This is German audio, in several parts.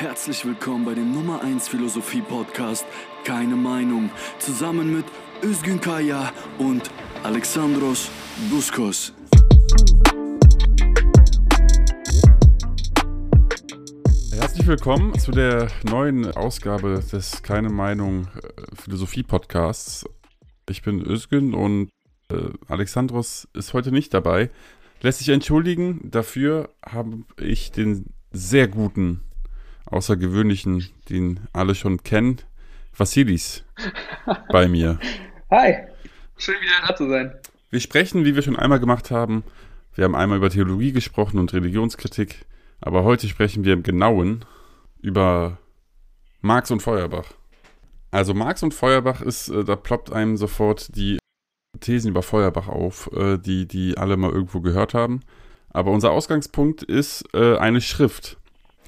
Herzlich willkommen bei dem Nummer 1 Philosophie Podcast Keine Meinung zusammen mit Özgün Kaya und Alexandros Buskos. Herzlich willkommen zu der neuen Ausgabe des Keine Meinung äh, Philosophie Podcasts. Ich bin Özgün und äh, Alexandros ist heute nicht dabei. Lässt sich entschuldigen. Dafür habe ich den sehr guten, außergewöhnlichen, den alle schon kennen, Vassilis bei mir. Hi, schön wieder da zu sein. Wir sprechen, wie wir schon einmal gemacht haben. Wir haben einmal über Theologie gesprochen und Religionskritik. Aber heute sprechen wir im Genauen über Marx und Feuerbach. Also Marx und Feuerbach ist, äh, da ploppt einem sofort die Thesen über Feuerbach auf, äh, die, die alle mal irgendwo gehört haben. Aber unser Ausgangspunkt ist äh, eine Schrift.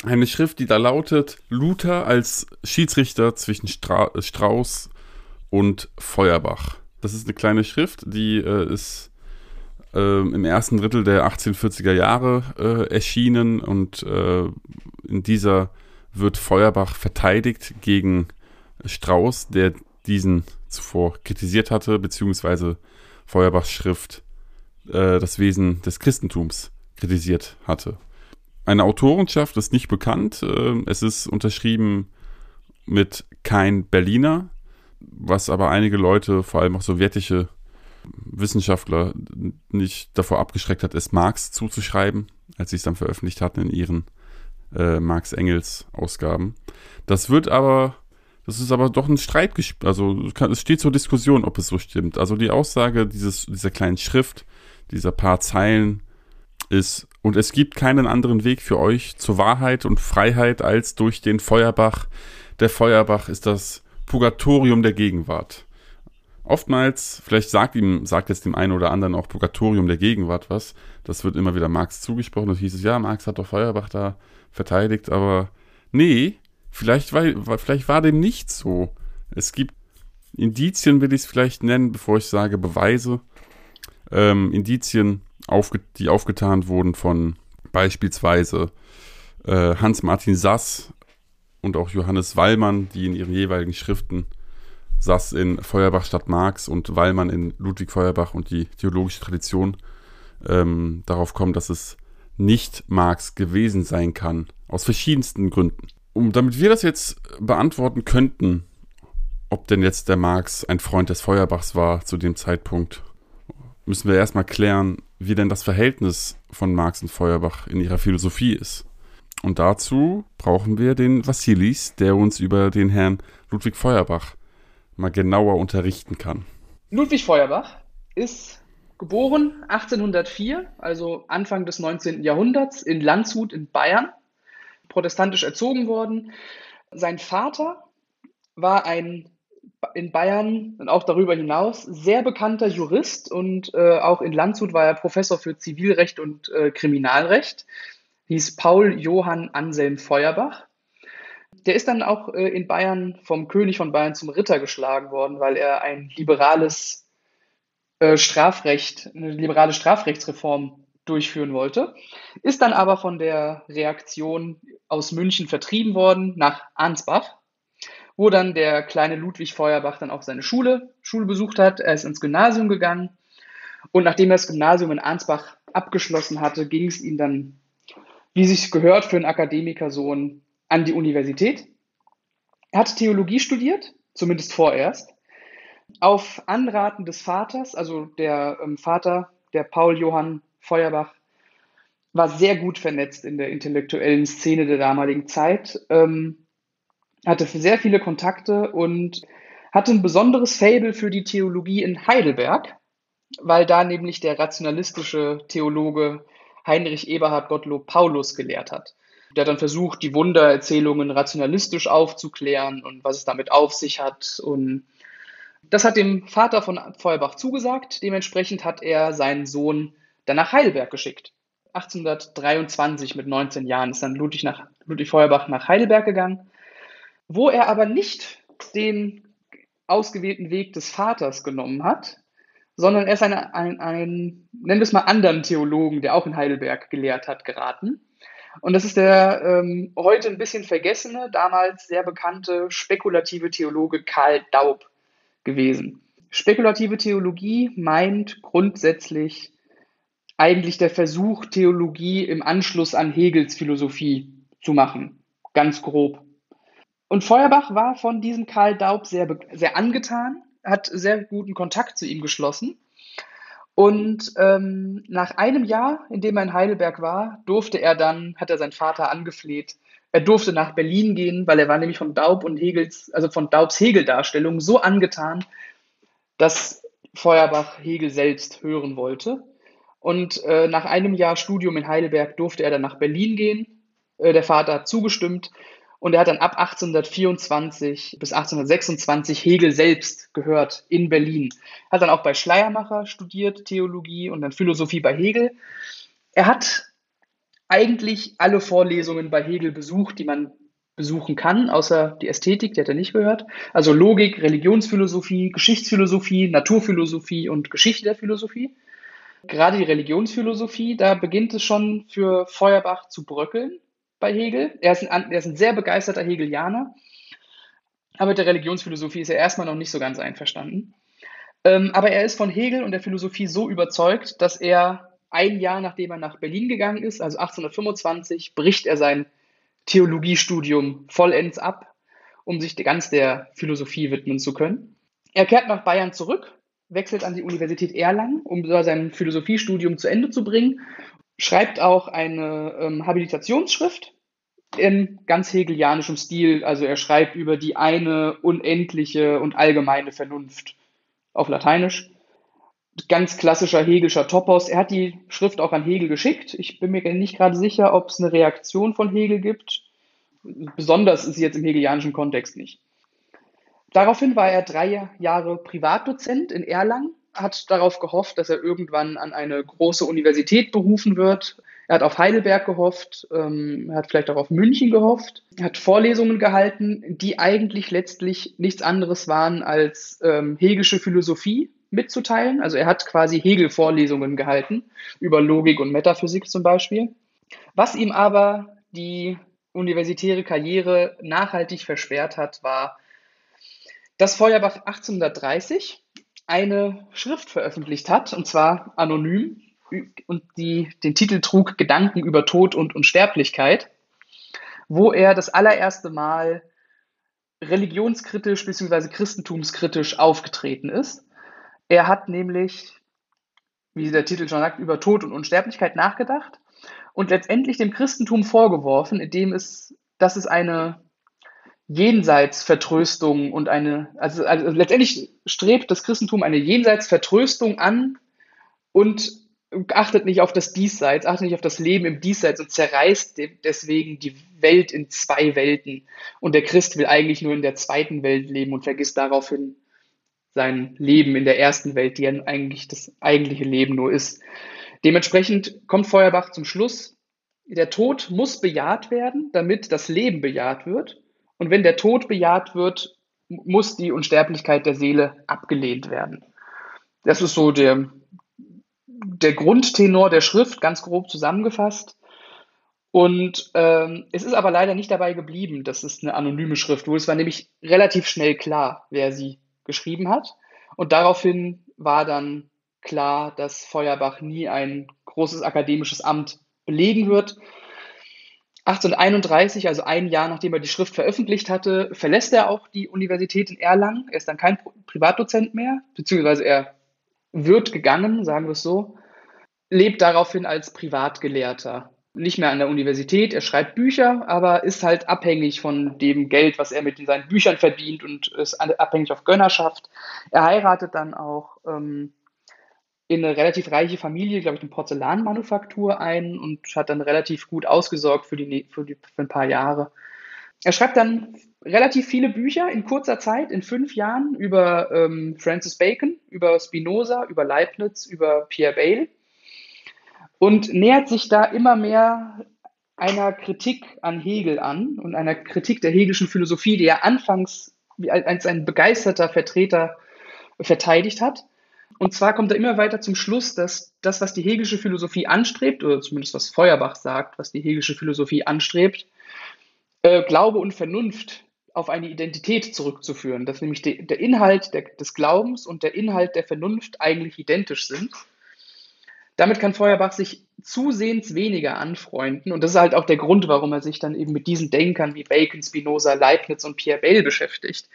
Eine Schrift, die da lautet, Luther als Schiedsrichter zwischen Stra Strauß und Feuerbach. Das ist eine kleine Schrift, die äh, ist äh, im ersten Drittel der 1840er Jahre äh, erschienen und äh, in dieser wird Feuerbach verteidigt gegen Strauß, der diesen zuvor kritisiert hatte, beziehungsweise Feuerbachs Schrift äh, das Wesen des Christentums kritisiert hatte. Eine Autorenschaft ist nicht bekannt. Äh, es ist unterschrieben mit kein Berliner, was aber einige Leute, vor allem auch sowjetische Wissenschaftler, nicht davor abgeschreckt hat, es Marx zuzuschreiben, als sie es dann veröffentlicht hatten in ihren äh, Marx-Engels-Ausgaben. Das wird aber das ist aber doch ein Streit, also es steht zur Diskussion, ob es so stimmt. Also die Aussage dieses, dieser kleinen Schrift, dieser paar Zeilen ist, und es gibt keinen anderen Weg für euch zur Wahrheit und Freiheit als durch den Feuerbach. Der Feuerbach ist das Purgatorium der Gegenwart. Oftmals, vielleicht sagt ihm, sagt jetzt dem einen oder anderen auch Purgatorium der Gegenwart was. Das wird immer wieder Marx zugesprochen. Da hieß es, ja, Marx hat doch Feuerbach da verteidigt, aber nee, Vielleicht war, vielleicht war dem nicht so. Es gibt Indizien, will ich es vielleicht nennen, bevor ich sage Beweise. Ähm, Indizien, aufge die aufgetan wurden von beispielsweise äh, Hans-Martin Sass und auch Johannes Wallmann, die in ihren jeweiligen Schriften Sass in Feuerbach statt Marx und Wallmann in Ludwig Feuerbach und die theologische Tradition ähm, darauf kommen, dass es nicht Marx gewesen sein kann. Aus verschiedensten Gründen um, damit wir das jetzt beantworten könnten, ob denn jetzt der Marx ein Freund des Feuerbachs war zu dem Zeitpunkt, müssen wir erstmal klären, wie denn das Verhältnis von Marx und Feuerbach in ihrer Philosophie ist. Und dazu brauchen wir den Vassilis, der uns über den Herrn Ludwig Feuerbach mal genauer unterrichten kann. Ludwig Feuerbach ist geboren 1804, also Anfang des 19. Jahrhunderts, in Landshut in Bayern protestantisch erzogen worden. Sein Vater war ein in Bayern und auch darüber hinaus sehr bekannter Jurist und äh, auch in Landshut war er Professor für Zivilrecht und äh, Kriminalrecht, hieß Paul Johann Anselm Feuerbach. Der ist dann auch äh, in Bayern vom König von Bayern zum Ritter geschlagen worden, weil er ein liberales äh, Strafrecht, eine liberale Strafrechtsreform durchführen wollte, ist dann aber von der Reaktion aus München vertrieben worden nach Ansbach, wo dann der kleine Ludwig Feuerbach dann auch seine Schule, Schule besucht hat. Er ist ins Gymnasium gegangen und nachdem er das Gymnasium in Ansbach abgeschlossen hatte, ging es ihm dann, wie sich gehört für einen Akademikersohn, an die Universität. Er hat Theologie studiert, zumindest vorerst. Auf Anraten des Vaters, also der ähm, Vater, der Paul Johann Feuerbach war sehr gut vernetzt in der intellektuellen Szene der damaligen Zeit, ähm, hatte sehr viele Kontakte und hatte ein besonderes Faible für die Theologie in Heidelberg, weil da nämlich der rationalistische Theologe Heinrich Eberhard Gottlob Paulus gelehrt hat. Der hat dann versucht, die Wundererzählungen rationalistisch aufzuklären und was es damit auf sich hat. Und das hat dem Vater von Feuerbach zugesagt. Dementsprechend hat er seinen Sohn dann nach Heidelberg geschickt. 1823 mit 19 Jahren ist dann Ludwig, nach, Ludwig Feuerbach nach Heidelberg gegangen, wo er aber nicht den ausgewählten Weg des Vaters genommen hat, sondern er ist ein, ein, ein nennen wir es mal anderen Theologen, der auch in Heidelberg gelehrt hat, geraten. Und das ist der ähm, heute ein bisschen vergessene, damals sehr bekannte spekulative Theologe Karl Daub gewesen. Spekulative Theologie meint grundsätzlich eigentlich der Versuch, Theologie im Anschluss an Hegels Philosophie zu machen. Ganz grob. Und Feuerbach war von diesem Karl Daub sehr, sehr angetan, hat sehr guten Kontakt zu ihm geschlossen. Und ähm, nach einem Jahr, in dem er in Heidelberg war, durfte er dann, hat er seinen Vater angefleht, er durfte nach Berlin gehen, weil er war nämlich von Daub und Hegels, also von Daubs Hegel-Darstellung so angetan, dass Feuerbach Hegel selbst hören wollte. Und äh, nach einem Jahr Studium in Heidelberg durfte er dann nach Berlin gehen. Äh, der Vater hat zugestimmt und er hat dann ab 1824 bis 1826 Hegel selbst gehört in Berlin. Hat dann auch bei Schleiermacher studiert, Theologie und dann Philosophie bei Hegel. Er hat eigentlich alle Vorlesungen bei Hegel besucht, die man besuchen kann, außer die Ästhetik, die hat er nicht gehört. Also Logik, Religionsphilosophie, Geschichtsphilosophie, Naturphilosophie und Geschichte der Philosophie. Gerade die Religionsphilosophie, da beginnt es schon für Feuerbach zu bröckeln bei Hegel. Er ist ein, er ist ein sehr begeisterter Hegelianer, aber mit der Religionsphilosophie ist er erstmal noch nicht so ganz einverstanden. Ähm, aber er ist von Hegel und der Philosophie so überzeugt, dass er ein Jahr nachdem er nach Berlin gegangen ist, also 1825, bricht er sein Theologiestudium vollends ab, um sich ganz der Philosophie widmen zu können. Er kehrt nach Bayern zurück, wechselt an die Universität Erlangen, um sein Philosophiestudium zu Ende zu bringen schreibt auch eine ähm, Habilitationsschrift in ganz hegelianischem Stil. Also er schreibt über die eine unendliche und allgemeine Vernunft auf Lateinisch. Ganz klassischer hegelischer Topos. Er hat die Schrift auch an Hegel geschickt. Ich bin mir nicht gerade sicher, ob es eine Reaktion von Hegel gibt. Besonders ist sie jetzt im hegelianischen Kontext nicht. Daraufhin war er drei Jahre Privatdozent in Erlangen hat darauf gehofft, dass er irgendwann an eine große Universität berufen wird. Er hat auf Heidelberg gehofft, ähm, er hat vielleicht auch auf München gehofft, er hat Vorlesungen gehalten, die eigentlich letztlich nichts anderes waren als ähm, hegelische Philosophie mitzuteilen. Also er hat quasi Hegel-Vorlesungen gehalten, über Logik und Metaphysik zum Beispiel. Was ihm aber die universitäre Karriere nachhaltig versperrt hat, war, dass Feuerbach 1830 eine Schrift veröffentlicht hat, und zwar anonym, und die den Titel trug Gedanken über Tod und Unsterblichkeit, wo er das allererste Mal religionskritisch bzw. christentumskritisch aufgetreten ist. Er hat nämlich, wie der Titel schon sagt, über Tod und Unsterblichkeit nachgedacht und letztendlich dem Christentum vorgeworfen, indem es, dass es eine Jenseitsvertröstung und eine, also, also letztendlich strebt das Christentum eine Jenseitsvertröstung an und achtet nicht auf das Diesseits, achtet nicht auf das Leben im Diesseits und zerreißt deswegen die Welt in zwei Welten. Und der Christ will eigentlich nur in der zweiten Welt leben und vergisst daraufhin sein Leben in der ersten Welt, die eigentlich das eigentliche Leben nur ist. Dementsprechend kommt Feuerbach zum Schluss, der Tod muss bejaht werden, damit das Leben bejaht wird. Und wenn der Tod bejaht wird, muss die Unsterblichkeit der Seele abgelehnt werden. Das ist so der, der Grundtenor der Schrift, ganz grob zusammengefasst. Und ähm, es ist aber leider nicht dabei geblieben, dass es eine anonyme Schrift wurde. Es war nämlich relativ schnell klar, wer sie geschrieben hat. Und daraufhin war dann klar, dass Feuerbach nie ein großes akademisches Amt belegen wird, 1831, also ein Jahr nachdem er die Schrift veröffentlicht hatte, verlässt er auch die Universität in Erlangen. Er ist dann kein Privatdozent mehr, beziehungsweise er wird gegangen, sagen wir es so, lebt daraufhin als Privatgelehrter. Nicht mehr an der Universität, er schreibt Bücher, aber ist halt abhängig von dem Geld, was er mit seinen Büchern verdient und ist abhängig auf Gönnerschaft. Er heiratet dann auch ähm, in eine relativ reiche Familie, glaube ich, eine Porzellanmanufaktur ein und hat dann relativ gut ausgesorgt für, die, für, die, für ein paar Jahre. Er schreibt dann relativ viele Bücher in kurzer Zeit, in fünf Jahren, über ähm, Francis Bacon, über Spinoza, über Leibniz, über Pierre Bayle und nähert sich da immer mehr einer Kritik an Hegel an und einer Kritik der hegelischen Philosophie, die er anfangs als ein begeisterter Vertreter verteidigt hat Und zwar kommt er immer weiter zum Schluss, dass das, was die hegelische Philosophie anstrebt, oder zumindest was Feuerbach sagt, was die hegelische Philosophie anstrebt, äh, Glaube und Vernunft auf eine Identität zurückzuführen, dass nämlich de, der Inhalt der, des Glaubens und der Inhalt der Vernunft eigentlich identisch sind. Damit kann Feuerbach sich zusehends weniger anfreunden und das ist halt auch der Grund, warum er sich dann eben mit diesen Denkern wie Bacon, Spinoza, Leibniz und Pierre Bell beschäftigt,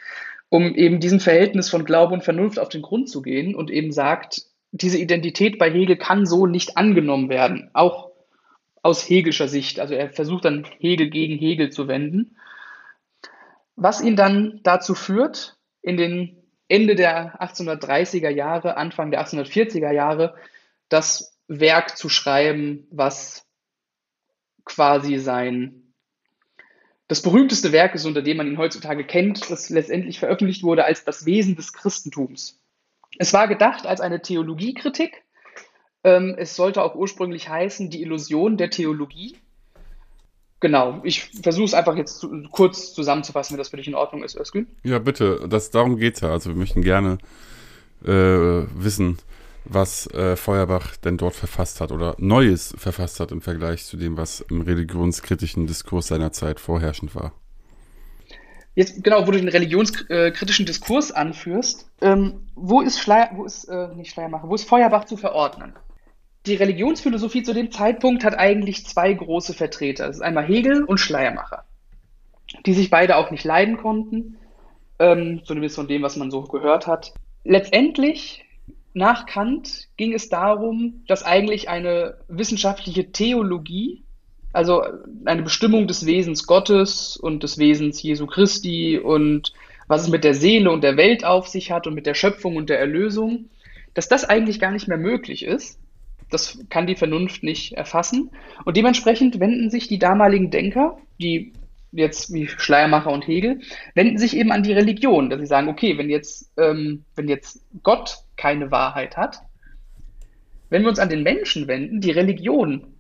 um eben diesem Verhältnis von Glaube und Vernunft auf den Grund zu gehen und eben sagt, diese Identität bei Hegel kann so nicht angenommen werden, auch aus hegelischer Sicht. Also er versucht dann Hegel gegen Hegel zu wenden was ihn dann dazu führt, in den Ende der 1830er Jahre, Anfang der 1840er Jahre, das Werk zu schreiben, was quasi sein das berühmteste Werk ist, unter dem man ihn heutzutage kennt, das letztendlich veröffentlicht wurde als das Wesen des Christentums. Es war gedacht als eine Theologiekritik. Ähm, es sollte auch ursprünglich heißen, die Illusion der Theologie. Genau, ich versuche es einfach jetzt zu, kurz zusammenzufassen, wenn das für dich in Ordnung ist, Özgün. Ja, bitte, das, darum geht es ja. Also wir möchten gerne äh, wissen, was äh, Feuerbach denn dort verfasst hat oder Neues verfasst hat im Vergleich zu dem, was im religionskritischen Diskurs seiner Zeit vorherrschend war. Jetzt, genau, wo du den religionskritischen Diskurs anführst, ähm, wo ist Schleier, wo ist, äh, nicht Schleiermacher, wo ist Feuerbach zu verordnen? die Religionsphilosophie zu dem Zeitpunkt hat eigentlich zwei große Vertreter. Das ist einmal Hegel und Schleiermacher, die sich beide auch nicht leiden konnten, ähm, zumindest von dem, was man so gehört hat. Letztendlich, nach Kant, ging es darum, dass eigentlich eine wissenschaftliche Theologie, also eine Bestimmung des Wesens Gottes und des Wesens Jesu Christi und was es mit der Seele und der Welt auf sich hat und mit der Schöpfung und der Erlösung, dass das eigentlich gar nicht mehr möglich ist das kann die Vernunft nicht erfassen. Und dementsprechend wenden sich die damaligen Denker, die jetzt wie Schleiermacher und Hegel, wenden sich eben an die Religion, dass sie sagen, okay, wenn jetzt, ähm, wenn jetzt Gott keine Wahrheit hat, wenn wir uns an den Menschen wenden, die Religion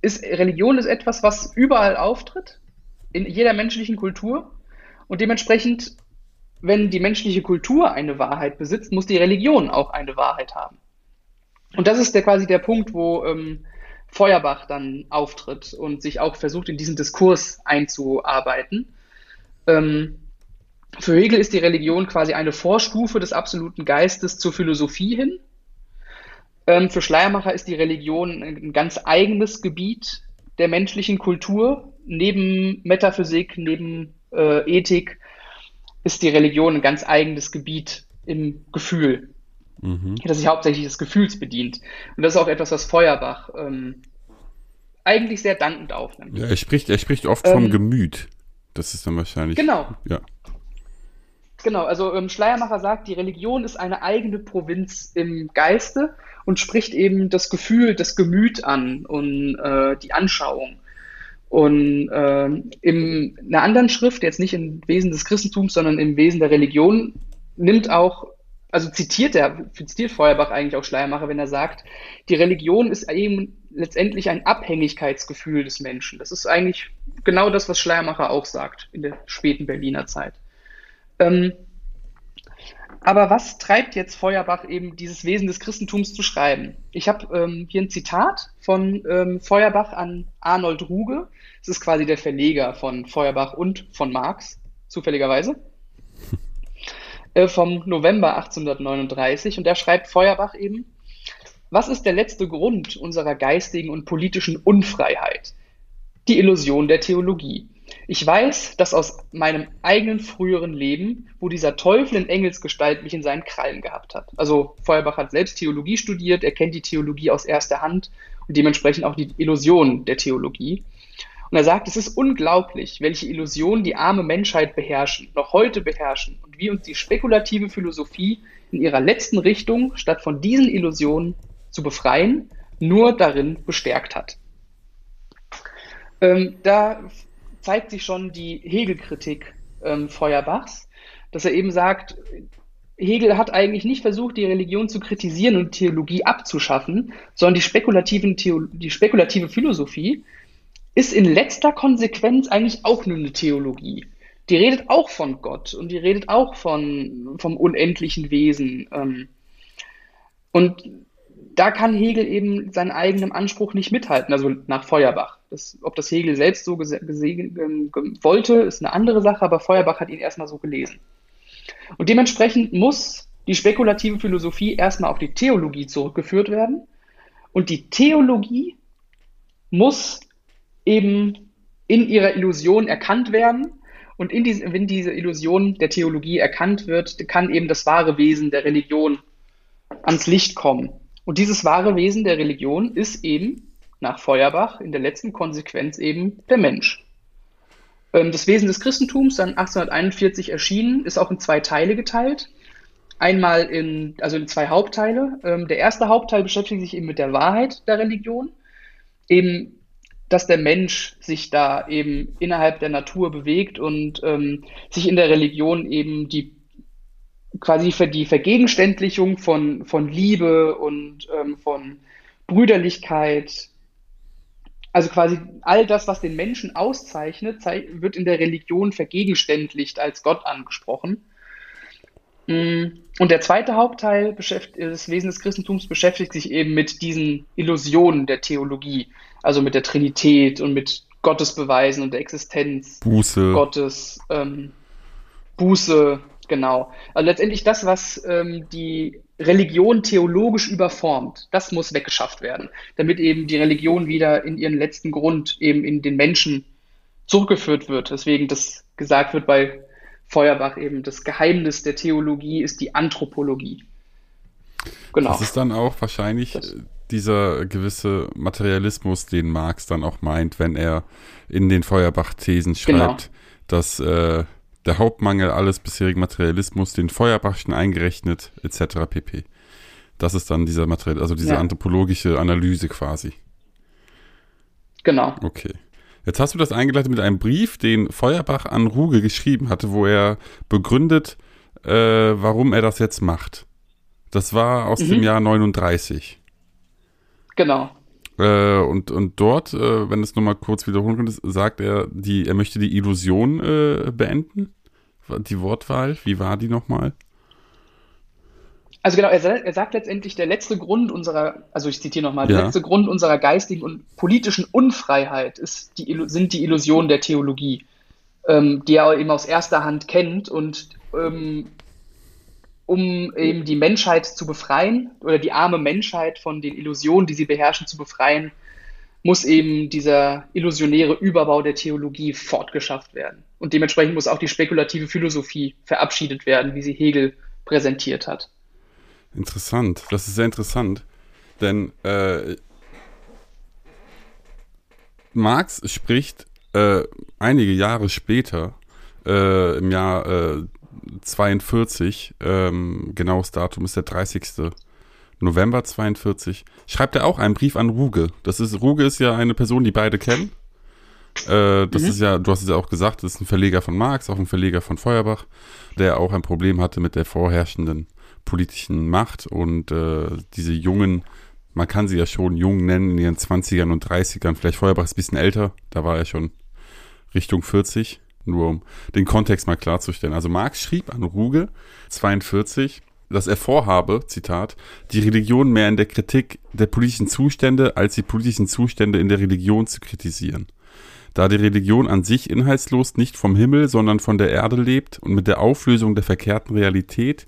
ist, Religion ist etwas, was überall auftritt, in jeder menschlichen Kultur. Und dementsprechend, wenn die menschliche Kultur eine Wahrheit besitzt, muss die Religion auch eine Wahrheit haben. Und das ist der quasi der Punkt, wo ähm, Feuerbach dann auftritt und sich auch versucht, in diesen Diskurs einzuarbeiten. Ähm, für Hegel ist die Religion quasi eine Vorstufe des absoluten Geistes zur Philosophie hin. Ähm, für Schleiermacher ist die Religion ein ganz eigenes Gebiet der menschlichen Kultur. Neben Metaphysik, neben äh, Ethik ist die Religion ein ganz eigenes Gebiet im Gefühl mhm. das sich hauptsächlich des Gefühls bedient. Und das ist auch etwas, was Feuerbach ähm, eigentlich sehr dankend aufnimmt. Ja, er spricht, er spricht oft ähm, vom Gemüt. Das ist dann wahrscheinlich. Genau. Ja. Genau, also ähm, Schleiermacher sagt, die Religion ist eine eigene Provinz im Geiste und spricht eben das Gefühl, das Gemüt an und äh, die Anschauung. Und äh, in einer anderen Schrift, jetzt nicht im Wesen des Christentums, sondern im Wesen der Religion, nimmt auch also zitiert er, zitiert Feuerbach eigentlich auch Schleiermacher, wenn er sagt, die Religion ist eben letztendlich ein Abhängigkeitsgefühl des Menschen. Das ist eigentlich genau das, was Schleiermacher auch sagt in der späten Berliner Zeit. Ähm, aber was treibt jetzt Feuerbach eben dieses Wesen des Christentums zu schreiben? Ich habe ähm, hier ein Zitat von ähm, Feuerbach an Arnold Ruge. Das ist quasi der Verleger von Feuerbach und von Marx, zufälligerweise. Äh, vom November 1839 und da schreibt Feuerbach eben, was ist der letzte Grund unserer geistigen und politischen Unfreiheit? Die Illusion der Theologie. Ich weiß, dass aus meinem eigenen früheren Leben, wo dieser Teufel in Engelsgestalt mich in seinen Krallen gehabt hat. Also Feuerbach hat selbst Theologie studiert, er kennt die Theologie aus erster Hand und dementsprechend auch die Illusion der Theologie. Und er sagt, es ist unglaublich, welche Illusionen die arme Menschheit beherrschen, noch heute beherrschen und wie uns die spekulative Philosophie in ihrer letzten Richtung, statt von diesen Illusionen zu befreien, nur darin bestärkt hat. Ähm, da zeigt sich schon die Hegel-Kritik ähm, Feuerbachs, dass er eben sagt, Hegel hat eigentlich nicht versucht, die Religion zu kritisieren und Theologie abzuschaffen, sondern die, spekulativen Theo die spekulative Philosophie ist in letzter Konsequenz eigentlich auch nur eine Theologie. Die redet auch von Gott und die redet auch von, vom unendlichen Wesen. Ähm, Und da kann Hegel eben seinen eigenen Anspruch nicht mithalten, also nach Feuerbach. Das, ob das Hegel selbst so ähm, wollte, ist eine andere Sache, aber Feuerbach hat ihn erstmal so gelesen. Und dementsprechend muss die spekulative Philosophie erstmal auf die Theologie zurückgeführt werden. Und die Theologie muss eben in ihrer Illusion erkannt werden. Und in diese, wenn diese Illusion der Theologie erkannt wird, kann eben das wahre Wesen der Religion ans Licht kommen. Und dieses wahre Wesen der Religion ist eben nach Feuerbach in der letzten Konsequenz eben der Mensch. Ähm, das Wesen des Christentums, dann 1841 erschienen, ist auch in zwei Teile geteilt. Einmal in, also in zwei Hauptteile. Ähm, der erste Hauptteil beschäftigt sich eben mit der Wahrheit der Religion. Eben, dass der Mensch sich da eben innerhalb der Natur bewegt und ähm, sich in der Religion eben die quasi für die Vergegenständlichung von, von Liebe und ähm, von Brüderlichkeit, also quasi all das, was den Menschen auszeichnet, wird in der Religion vergegenständlicht als Gott angesprochen. Mm, und der zweite Hauptteil des Wesen des Christentums beschäftigt sich eben mit diesen Illusionen der Theologie, also mit der Trinität und mit Gottesbeweisen und der Existenz Buße. Gottes, ähm, Buße, Genau. Also letztendlich das, was ähm, die Religion theologisch überformt, das muss weggeschafft werden, damit eben die Religion wieder in ihren letzten Grund eben in den Menschen zurückgeführt wird. Deswegen das gesagt wird bei Feuerbach eben, das Geheimnis der Theologie ist die Anthropologie. Genau. Das ist dann auch wahrscheinlich das. dieser gewisse Materialismus, den Marx dann auch meint, wenn er in den Feuerbach-Thesen schreibt, genau. dass äh, der Hauptmangel alles bisherigen Materialismus, den Feuerbachschen eingerechnet, etc. pp. Das ist dann dieser Material, also diese ja. anthropologische Analyse quasi. Genau. Okay. Jetzt hast du das eingeleitet mit einem Brief, den Feuerbach an Ruge geschrieben hatte, wo er begründet, äh, warum er das jetzt macht. Das war aus mhm. dem Jahr 39. Genau. Äh, und, und dort, äh, wenn es nochmal kurz wiederholen könntest, sagt er, die, er möchte die Illusion äh, beenden. Die Wortwahl, wie war die nochmal? Also genau, er, er, sagt letztendlich, der letzte Grund unserer, also ich zitiere nochmal, ja. der letzte Grund unserer geistigen und politischen Unfreiheit ist die, sind die Illusionen der Theologie, ähm, die er eben aus erster Hand kennt und ähm, um eben die Menschheit zu befreien oder die arme Menschheit von den Illusionen, die sie beherrschen, zu befreien, muss eben dieser illusionäre Überbau der Theologie fortgeschafft werden. Und dementsprechend muss auch die spekulative Philosophie verabschiedet werden, wie sie Hegel präsentiert hat. Interessant, das ist sehr interessant, denn äh, Marx spricht äh, einige Jahre später, äh, im Jahr 42, äh, ähm, genaues Datum ist der 30. November 42, schreibt er auch einen Brief an Ruge. Das ist, Ruge ist ja eine Person, die beide kennen. Äh, das mhm. ist ja, du hast es ja auch gesagt, das ist ein Verleger von Marx, auch ein Verleger von Feuerbach, der auch ein Problem hatte mit der vorherrschenden politischen Macht und äh, diese jungen, man kann sie ja schon jung nennen, in ihren 20ern und 30ern, vielleicht Feuerbach ist ein bisschen älter, da war er schon Richtung 40, nur um den Kontext mal klarzustellen. Also Marx schrieb an Ruge 42, dass er vorhabe, Zitat, die Religion mehr in der Kritik der politischen Zustände als die politischen Zustände in der Religion zu kritisieren. Da die Religion an sich inhaltslos nicht vom Himmel, sondern von der Erde lebt und mit der Auflösung der verkehrten Realität,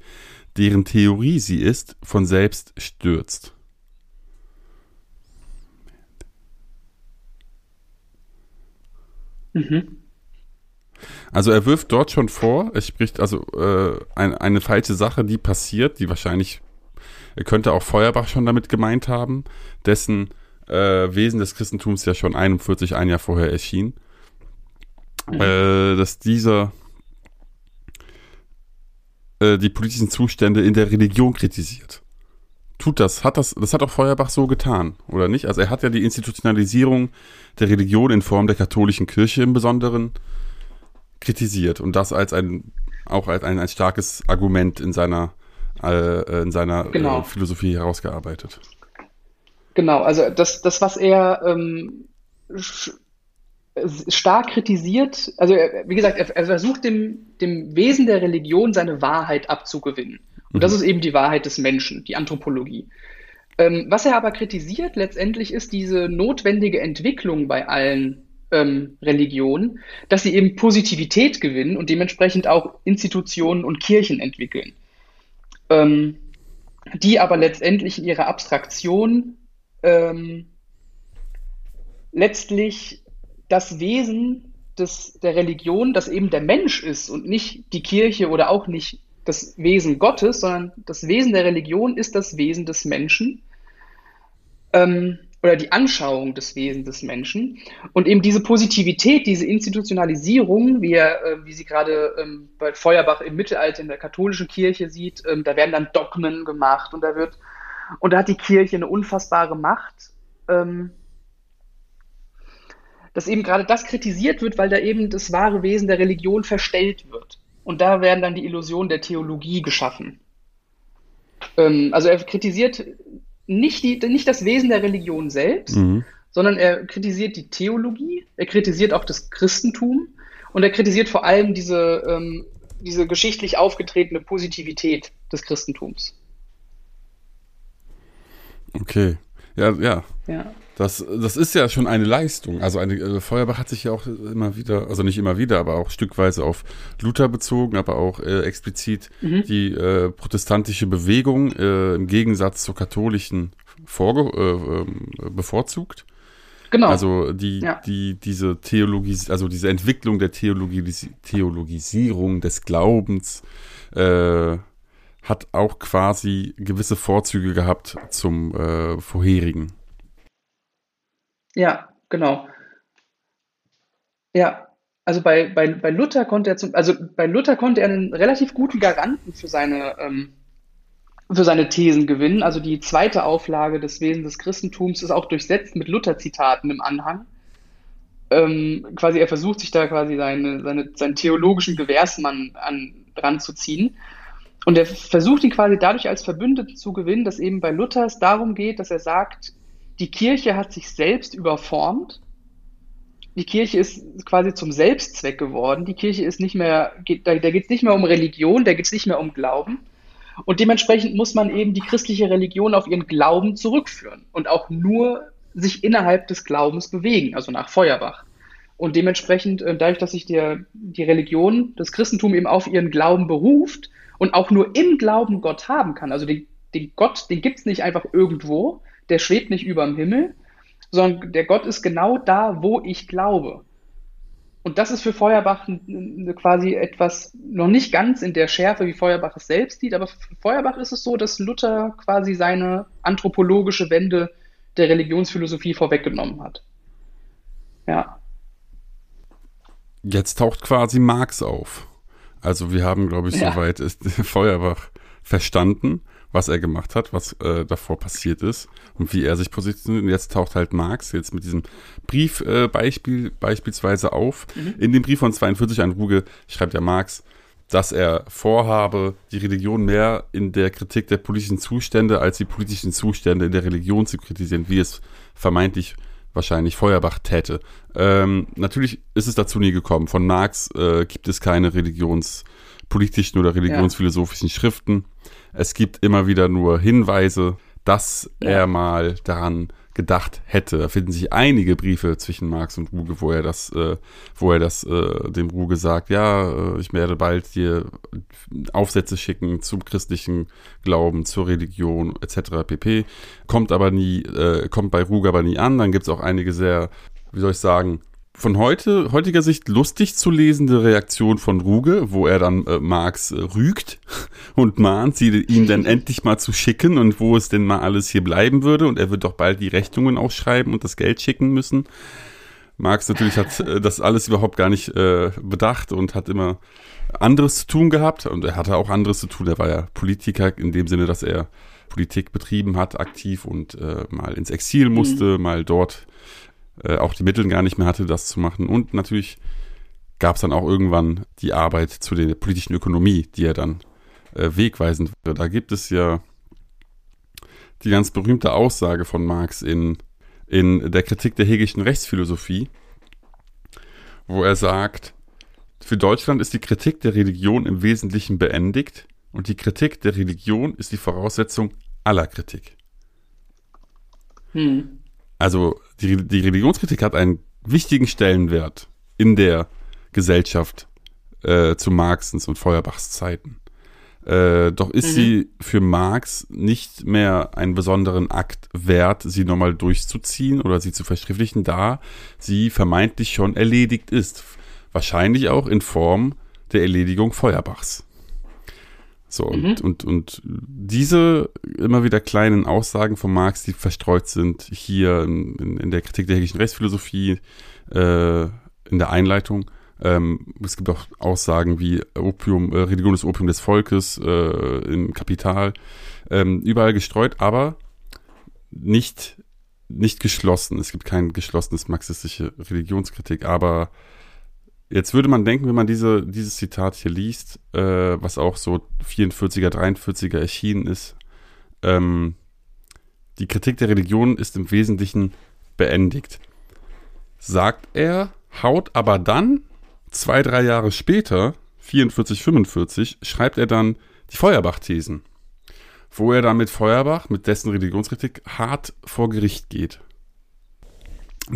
deren Theorie sie ist, von selbst stürzt. Mhm. Also er wirft dort schon vor, er spricht also äh, ein, eine falsche Sache, die passiert, die wahrscheinlich, er könnte auch Feuerbach schon damit gemeint haben, dessen äh, Wesen des Christentums ja schon 41, ein Jahr vorher erschien, mhm. äh, dass dieser äh, die politischen Zustände in der Religion kritisiert. Tut das, hat das, das hat auch Feuerbach so getan, oder nicht? Also er hat ja die Institutionalisierung der Religion in Form der katholischen Kirche im Besonderen kritisiert und das als ein auch als ein, ein starkes Argument in seiner äh, in seiner genau. äh, Philosophie herausgearbeitet. Genau, also das, das was er ähm, stark kritisiert, also wie gesagt, er, er versucht dem, dem Wesen der Religion seine Wahrheit abzugewinnen. Und das ist eben die Wahrheit des Menschen, die Anthropologie. Ähm, was er aber kritisiert letztendlich ist diese notwendige Entwicklung bei allen ähm, Religionen, dass sie eben Positivität gewinnen und dementsprechend auch Institutionen und Kirchen entwickeln, ähm, die aber letztendlich in ihrer Abstraktion ähm, letztlich das Wesen des, der Religion, das eben der Mensch ist und nicht die Kirche oder auch nicht das Wesen Gottes, sondern das Wesen der Religion ist das Wesen des Menschen. Ähm, oder die Anschauung des Wesens des Menschen und eben diese Positivität, diese Institutionalisierung, wie, er, äh, wie sie gerade ähm, bei Feuerbach im Mittelalter in der katholischen Kirche sieht, ähm, da werden dann Dogmen gemacht und da wird und da hat die Kirche eine unfassbare Macht, ähm, dass eben gerade das kritisiert wird, weil da eben das wahre Wesen der Religion verstellt wird. Und da werden dann die Illusionen der Theologie geschaffen. Ähm, also er kritisiert nicht, die, nicht das Wesen der Religion selbst, mhm. sondern er kritisiert die Theologie, er kritisiert auch das Christentum und er kritisiert vor allem diese, ähm, diese geschichtlich aufgetretene Positivität des Christentums. Okay. Ja, ja. ja. Das, das ist ja schon eine Leistung. Also eine, äh, Feuerbach hat sich ja auch immer wieder, also nicht immer wieder, aber auch stückweise auf Luther bezogen, aber auch äh, explizit mhm. die äh, protestantische Bewegung äh, im Gegensatz zur katholischen vorge äh, ähm, bevorzugt. Genau. Also die, ja. die, diese Theologie, also diese Entwicklung der Theologie, Theologisierung des Glaubens äh, hat auch quasi gewisse Vorzüge gehabt zum äh, vorherigen. Ja, genau. Ja, also bei, bei, bei Luther konnte er zum, also bei Luther konnte er einen relativ guten Garanten für seine, ähm, für seine Thesen gewinnen. Also die zweite Auflage des Wesens des Christentums ist auch durchsetzt mit Luther-Zitaten im Anhang. Ähm, quasi er versucht sich da quasi seine, seine, seinen theologischen Gewährsmann an, dran zu ziehen. Und er versucht ihn quasi dadurch als Verbündeten zu gewinnen, dass eben bei Luther es darum geht, dass er sagt, die Kirche hat sich selbst überformt. Die Kirche ist quasi zum Selbstzweck geworden. Die Kirche ist nicht mehr, geht, da, da geht es nicht mehr um Religion, da geht es nicht mehr um Glauben. Und dementsprechend muss man eben die christliche Religion auf ihren Glauben zurückführen und auch nur sich innerhalb des Glaubens bewegen, also nach Feuerbach. Und dementsprechend, äh, dadurch, dass sich der, die Religion, das Christentum eben auf ihren Glauben beruft und auch nur im Glauben Gott haben kann, also den, den Gott, den gibt es nicht einfach irgendwo, der schwebt nicht über dem Himmel, sondern der Gott ist genau da, wo ich glaube. Und das ist für Feuerbach quasi etwas noch nicht ganz in der Schärfe, wie Feuerbach es selbst sieht, aber für Feuerbach ist es so, dass Luther quasi seine anthropologische Wende der Religionsphilosophie vorweggenommen hat. Ja. Jetzt taucht quasi Marx auf. Also wir haben, glaube ich, ja. soweit ist Feuerbach verstanden was er gemacht hat, was äh, davor passiert ist und wie er sich positioniert. Und jetzt taucht halt Marx jetzt mit diesem Brief äh, Beispiel, beispielsweise auf. Mhm. In dem Brief von 42 an Ruge schreibt ja Marx, dass er vorhabe, die Religion mehr in der Kritik der politischen Zustände als die politischen Zustände in der Religion zu kritisieren, wie es vermeintlich wahrscheinlich Feuerbach täte. Ähm, natürlich ist es dazu nie gekommen. Von Marx äh, gibt es keine religionspolitischen oder religionsphilosophischen ja. Schriften. Es gibt immer wieder nur Hinweise, dass ja. er mal daran gedacht hätte. Da finden sich einige Briefe zwischen Marx und Ruge, wo er das, äh, wo er das äh, dem Ruge sagt, ja, äh, ich werde bald dir Aufsätze schicken zum christlichen Glauben, zur Religion etc. pp. Kommt aber nie, äh, kommt bei Ruge aber nie an. Dann gibt es auch einige sehr, wie soll ich sagen, von heute, heutiger Sicht lustig zu lesende Reaktion von Ruge, wo er dann äh, Marx äh, rügt und mahnt, sie ihn dann endlich mal zu schicken und wo es denn mal alles hier bleiben würde und er wird doch bald die Rechnungen ausschreiben und das Geld schicken müssen. Marx natürlich hat äh, das alles überhaupt gar nicht äh, bedacht und hat immer anderes zu tun gehabt und er hatte auch anderes zu tun. Er war ja Politiker in dem Sinne, dass er Politik betrieben hat, aktiv und äh, mal ins Exil musste, mhm. mal dort äh, auch die Mittel gar nicht mehr hatte, das zu machen. Und natürlich gab es dann auch irgendwann die Arbeit zu der politischen Ökonomie, die ja dann äh, wegweisend wird. Da gibt es ja die ganz berühmte Aussage von Marx in, in der Kritik der hegelischen Rechtsphilosophie, wo er sagt, für Deutschland ist die Kritik der Religion im Wesentlichen beendigt. Und die Kritik der Religion ist die Voraussetzung aller Kritik. Hm. Also die, die Religionskritik hat einen wichtigen Stellenwert in der Gesellschaft äh, zu Marxens und Feuerbachs Zeiten. Äh, doch ist mhm. sie für Marx nicht mehr einen besonderen Akt wert, sie nochmal durchzuziehen oder sie zu verschriftlichen, da sie vermeintlich schon erledigt ist. Wahrscheinlich auch in Form der Erledigung Feuerbachs. So, mhm. und, und, und diese immer wieder kleinen Aussagen von Marx, die verstreut sind hier in, in, der Kritik der hegelischen Rechtsphilosophie, äh, in der Einleitung, ähm, es gibt auch Aussagen wie Opium, äh, Religion ist Opium des Volkes äh, im Kapital, ähm, überall gestreut, aber nicht, nicht geschlossen. Es gibt kein geschlossenes marxistische Religionskritik, aber jetzt würde man denken, wenn man diese, dieses Zitat hier liest, äh, was auch so 44er, 43er erschienen ist, ähm, die Kritik der Religion ist im Wesentlichen beendigt. Sagt er, haut aber dann zwei, drei Jahre später, 44, 45, schreibt er dann die Feuerbach-Thesen, wo er dann mit Feuerbach, mit dessen Religionskritik, hart vor Gericht geht.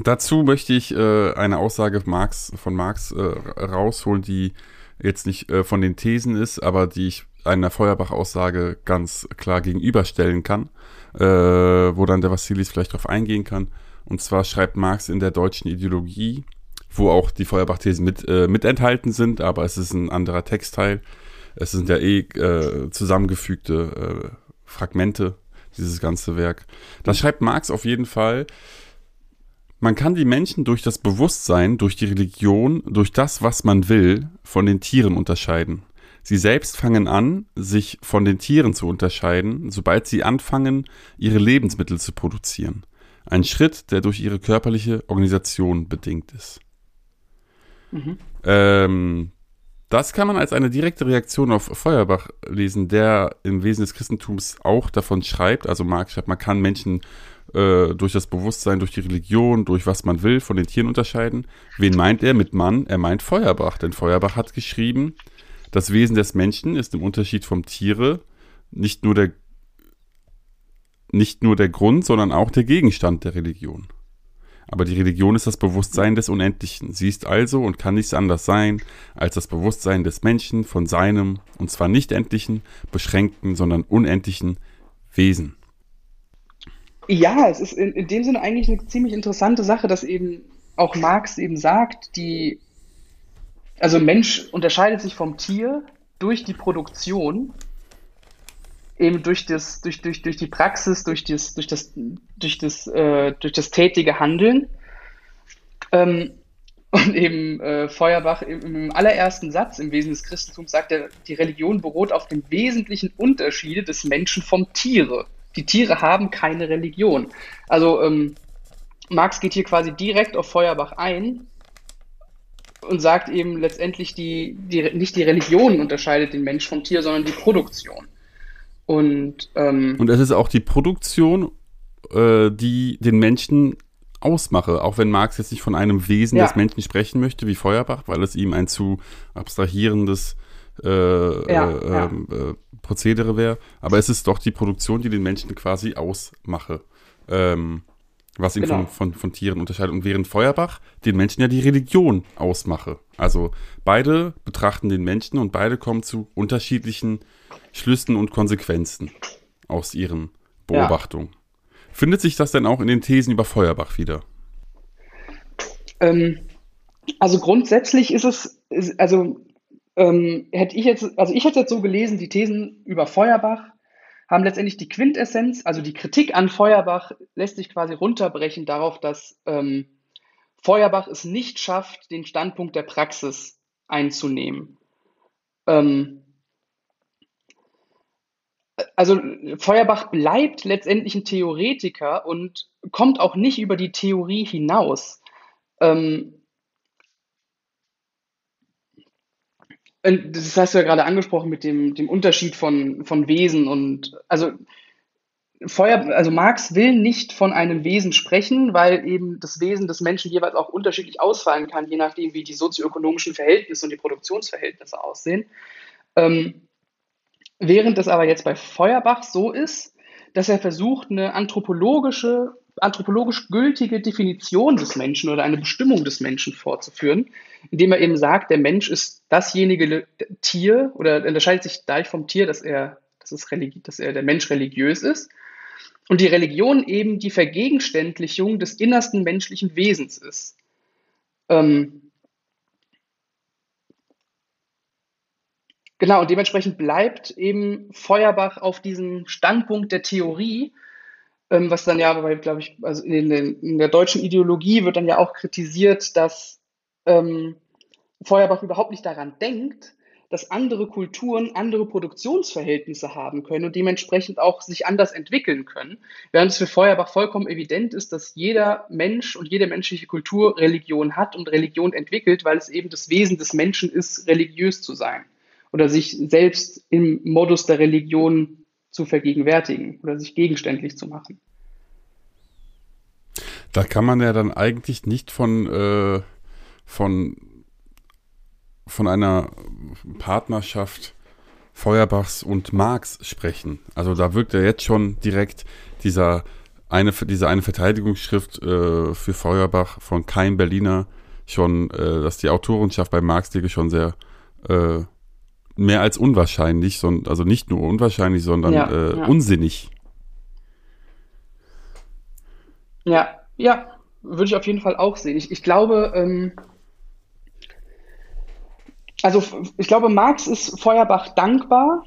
Dazu möchte ich äh, eine Aussage Marx, von Marx äh, rausholen, die jetzt nicht äh, von den Thesen ist, aber die ich einer Feuerbach-Aussage ganz klar gegenüberstellen kann, äh, wo dann der Vassilis vielleicht darauf eingehen kann. Und zwar schreibt Marx in der deutschen Ideologie, wo auch die Feuerbach-Thesen mit, äh, mit enthalten sind, aber es ist ein anderer Textteil. Es sind ja eh äh, zusammengefügte äh, Fragmente, dieses ganze Werk. Da schreibt Marx auf jeden Fall, man kann die Menschen durch das Bewusstsein, durch die Religion, durch das, was man will, von den Tieren unterscheiden. Sie selbst fangen an, sich von den Tieren zu unterscheiden, sobald sie anfangen, ihre Lebensmittel zu produzieren. Ein Schritt, der durch ihre körperliche Organisation bedingt ist. Mhm. Ähm, das kann man als eine direkte Reaktion auf Feuerbach lesen, der im Wesen des Christentums auch davon schreibt, also Marx schreibt, man kann Menschen äh, durch das Bewusstsein, durch die Religion, durch was man will, von den Tieren unterscheiden. Wen meint er mit Mann? Er meint Feuerbach, denn Feuerbach hat geschrieben, das Wesen des Menschen ist im Unterschied vom Tiere nicht nur der nicht nur der Grund, sondern auch der Gegenstand der Religion. Aber die Religion ist das Bewusstsein des Unendlichen. Sie ist also und kann nichts anders sein als das Bewusstsein des Menschen von seinem, und zwar nicht endlichen, beschränkten, sondern unendlichen Wesen. Ja, es ist in, in dem Sinne eigentlich eine ziemlich interessante Sache, dass eben auch Marx eben sagt, die, also Mensch unterscheidet sich vom Tier durch die Produktion, eben durch das, durch, durch, durch die Praxis, durch das, durch das, durch das, äh, durch das tätige Handeln. Ähm, und eben äh, Feuerbach im, im, allerersten Satz im Wesen des Christentums sagt er, die Religion beruht auf den wesentlichen Unterschiede des Menschen vom Tiere die Tiere haben keine Religion. Also ähm, Marx geht hier quasi direkt auf Feuerbach ein und sagt eben letztendlich, die, die, nicht die Religion unterscheidet den Mensch vom Tier, sondern die Produktion. Und, ähm, und es ist auch die Produktion, äh, die den Menschen ausmache, auch wenn Marx jetzt nicht von einem Wesen ja. des Menschen sprechen möchte, wie Feuerbach, weil es ihm ein zu abstrahierendes äh, ja, äh, ja. Prozedere wäre. Aber es ist doch die Produktion, die den Menschen quasi ausmache. Ähm, was ihn genau. von, von, von Tieren unterscheidet. Und während Feuerbach den Menschen ja die Religion ausmache. Also beide betrachten den Menschen und beide kommen zu unterschiedlichen Schlüssen und Konsequenzen aus ihren Beobachtungen. Ja. Findet sich das denn auch in den Thesen über Feuerbach wieder? Ähm, also grundsätzlich ist es, ist, also ähm, hätte ich jetzt, also ich hätte jetzt so gelesen, die Thesen über Feuerbach haben letztendlich die Quintessenz, also die Kritik an Feuerbach lässt sich quasi runterbrechen darauf, dass ähm, Feuerbach es nicht schafft, den Standpunkt der Praxis einzunehmen. Ähm, also Feuerbach bleibt letztendlich ein Theoretiker und kommt auch nicht über die Theorie hinaus. Ähm, das hast du ja gerade angesprochen mit dem, dem Unterschied von, von Wesen und also Feuer, also Marx will nicht von einem Wesen sprechen, weil eben das Wesen des Menschen jeweils auch unterschiedlich ausfallen kann, je nachdem, wie die sozioökonomischen Verhältnisse und die Produktionsverhältnisse aussehen. Ähm, Während es aber jetzt bei Feuerbach so ist, dass er versucht, eine anthropologische, anthropologisch gültige Definition des Menschen oder eine Bestimmung des Menschen vorzuführen, indem er eben sagt, der Mensch ist dasjenige Tier oder unterscheidet sich dadurch vom Tier, dass er, dass, es dass er der Mensch religiös ist und die Religion eben die Vergegenständlichung des innersten menschlichen Wesens ist. Ähm, Genau, und dementsprechend bleibt eben Feuerbach auf diesem Standpunkt der Theorie, ähm, was dann ja, glaube ich, also in, den, in, der deutschen Ideologie wird dann ja auch kritisiert, dass ähm, Feuerbach überhaupt nicht daran denkt, dass andere Kulturen andere Produktionsverhältnisse haben können und dementsprechend auch sich anders entwickeln können. Während es für Feuerbach vollkommen evident ist, dass jeder Mensch und jede menschliche Kultur Religion hat und Religion entwickelt, weil es eben das Wesen des Menschen ist, religiös zu sein oder sich selbst im Modus der Religion zu vergegenwärtigen oder sich gegenständlich zu machen. Da kann man ja dann eigentlich nicht von, äh, von, von einer Partnerschaft Feuerbachs und Marx sprechen. Also da wirkt ja jetzt schon direkt dieser eine, diese eine Verteidigungsschrift äh, für Feuerbach von kein Berliner schon, äh, dass die Autorenschaft bei Marx Dicke schon sehr äh, mehr als unwahrscheinlich, sondern, also nicht nur unwahrscheinlich, sondern ja, äh, ja. unsinnig. Ja, ja, würde ich auf jeden Fall auch sehen. Ich, ich glaube, ähm, also ich glaube, Marx ist Feuerbach dankbar,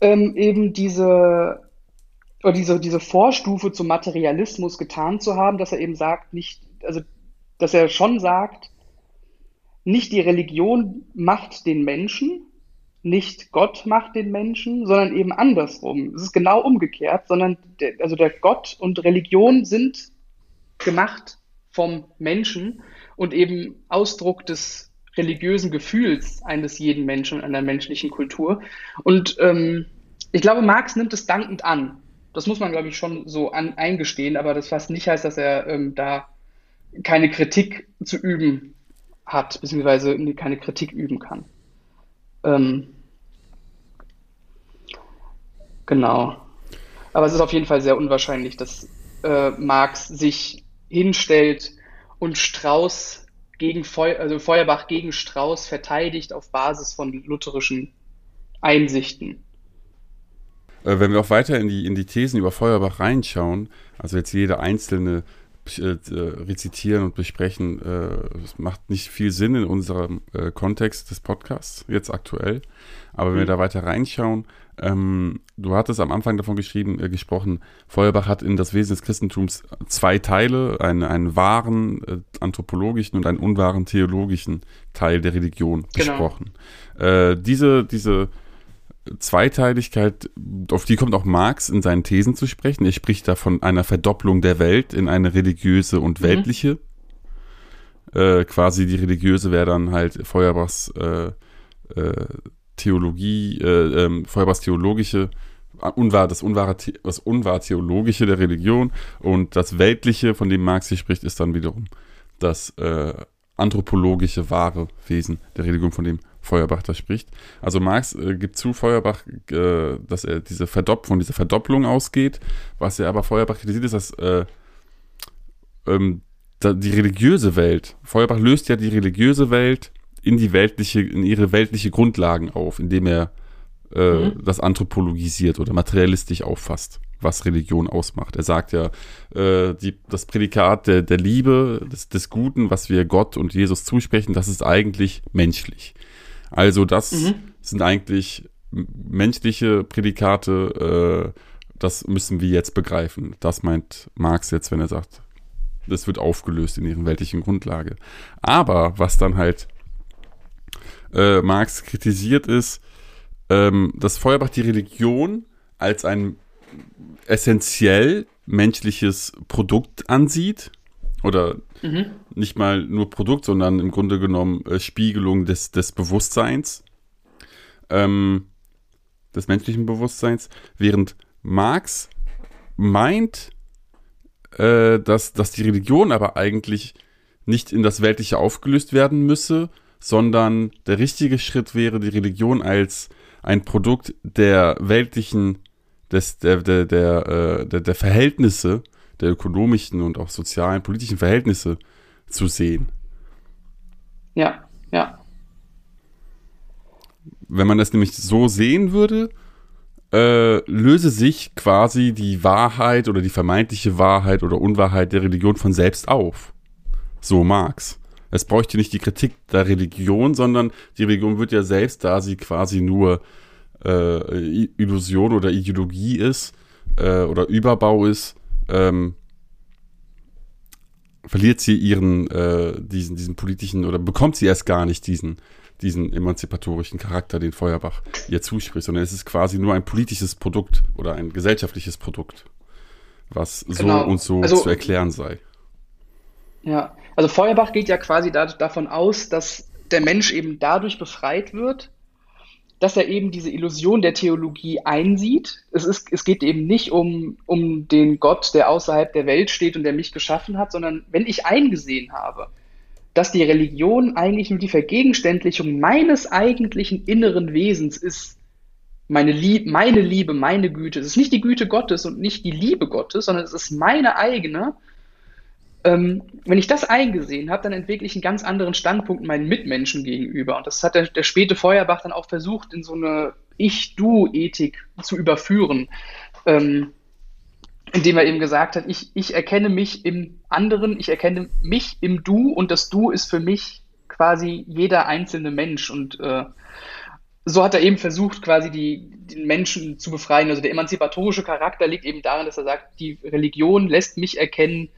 ähm, eben diese oder diese, diese Vorstufe zum Materialismus getan zu haben, dass er eben sagt, nicht, also dass er schon sagt, nicht die Religion macht den Menschen, nicht Gott macht den Menschen, sondern eben andersrum. Es ist genau umgekehrt, sondern der, also der Gott und Religion sind gemacht vom Menschen und eben Ausdruck des religiösen Gefühls eines jeden Menschen, einer menschlichen Kultur. Und ähm, ich glaube, Marx nimmt es dankend an. Das muss man, glaube ich, schon so an, eingestehen, aber das fast nicht heißt, dass er ähm, da keine Kritik zu üben hat, beziehungsweise keine Kritik üben kann. Ähm, genau. Aber es ist auf jeden Fall sehr unwahrscheinlich, dass äh, Marx sich hinstellt und Strauß gegen Feu also Feuerbach gegen Strauß verteidigt auf Basis von lutherischen Einsichten. Äh, wenn wir auch weiter in die, in die Thesen über Feuerbach reinschauen, also jetzt jede einzelne äh, rezitieren und besprechen, äh, das macht nicht viel Sinn in unserem äh, Kontext des Podcasts, jetzt aktuell. Aber wenn mhm. wir da weiter reinschauen, ähm, du hattest am Anfang davon geschrieben, äh, gesprochen, Feuerbach hat in das Wesen des Christentums zwei Teile, einen, einen wahren äh, anthropologischen und einen unwahren theologischen Teil der Religion genau. besprochen. Äh, diese, diese Zweiteiligkeit, auf die kommt auch Marx in seinen Thesen zu sprechen. Er spricht da von einer Verdopplung der Welt in eine religiöse und mhm. weltliche. Mhm. Äh, quasi die religiöse wäre dann halt Feuerbachs äh, äh, Theologie, äh, ähm, Feuerbachs theologische, äh, unwahr, das, unwahre, das unwahr theologische der Religion und das weltliche, von dem Marx hier spricht, ist dann wiederum das äh, anthropologische, wahre Wesen der Religion, von dem Feuerbach da spricht. Also Marx äh, gibt zu Feuerbach, äh, dass er diese Verdopp von dieser Verdopplung ausgeht. Was er aber Feuerbach kritisiert, ist, dass äh, ähm, da die religiöse Welt, Feuerbach löst ja die religiöse Welt in die weltliche, in ihre weltliche Grundlagen auf, indem er äh, mhm. das anthropologisiert oder materialistisch auffasst, was Religion ausmacht. Er sagt ja, äh, die, das Prädikat der, der Liebe, des, des Guten, was wir Gott und Jesus zusprechen, das ist eigentlich menschlich. Also das mhm. sind eigentlich menschliche Prädikate, äh, das müssen wir jetzt begreifen. Das meint Marx jetzt, wenn er sagt, das wird aufgelöst in ihren weltlichen Grundlage. Aber was dann halt äh, Marx kritisiert ist, ähm, dass Feuerbach die Religion als ein essentiell menschliches Produkt ansieht oder mhm. Nicht mal nur Produkt, sondern im Grunde genommen äh, Spiegelung des, des Bewusstseins, ähm, des menschlichen Bewusstseins, während Marx meint, äh, dass, dass die Religion aber eigentlich nicht in das Weltliche aufgelöst werden müsse, sondern der richtige Schritt wäre, die Religion als ein Produkt der weltlichen, des, der, der, der, äh, der, der Verhältnisse, der ökonomischen und auch sozialen, politischen Verhältnisse zu sehen. Ja, ja. Wenn man das nämlich so sehen würde, äh, löse sich quasi die Wahrheit oder die vermeintliche Wahrheit oder Unwahrheit der Religion von selbst auf. So Marx. Es bräuchte nicht die Kritik der Religion, sondern die Religion wird ja selbst, da sie quasi nur äh, Illusion oder Ideologie ist äh, oder Überbau ist, ähm, verliert sie ihren, äh, diesen, diesen politischen oder bekommt sie erst gar nicht diesen, diesen emanzipatorischen Charakter, den Feuerbach ihr zuspricht, sondern es ist quasi nur ein politisches Produkt oder ein gesellschaftliches Produkt, was so genau. und so also, zu erklären sei. Ja, also Feuerbach geht ja quasi da, davon aus, dass der Mensch eben dadurch befreit wird, dass er eben diese Illusion der Theologie einsieht. Es, ist, es geht eben nicht um, um den Gott, der außerhalb der Welt steht und der mich geschaffen hat, sondern wenn ich eingesehen habe, dass die Religion eigentlich nur die Vergegenständlichung meines eigentlichen inneren Wesens ist, meine, Lieb meine Liebe, meine Güte. Es ist nicht die Güte Gottes und nicht die Liebe Gottes, sondern es ist meine eigene. Ähm, wenn ich das eingesehen habe, dann entwickle ich einen ganz anderen Standpunkt meinen Mitmenschen gegenüber. Und das hat der, der späte Feuerbach dann auch versucht, in so eine Ich-Du-Ethik zu überführen. Ähm, indem er eben gesagt hat, ich, ich erkenne mich im anderen, ich erkenne mich im Du und das Du ist für mich quasi jeder einzelne Mensch. Und äh, so hat er eben versucht, quasi die, den Menschen zu befreien. Also der emanzipatorische Charakter liegt eben darin, dass er sagt, die Religion lässt mich erkennen,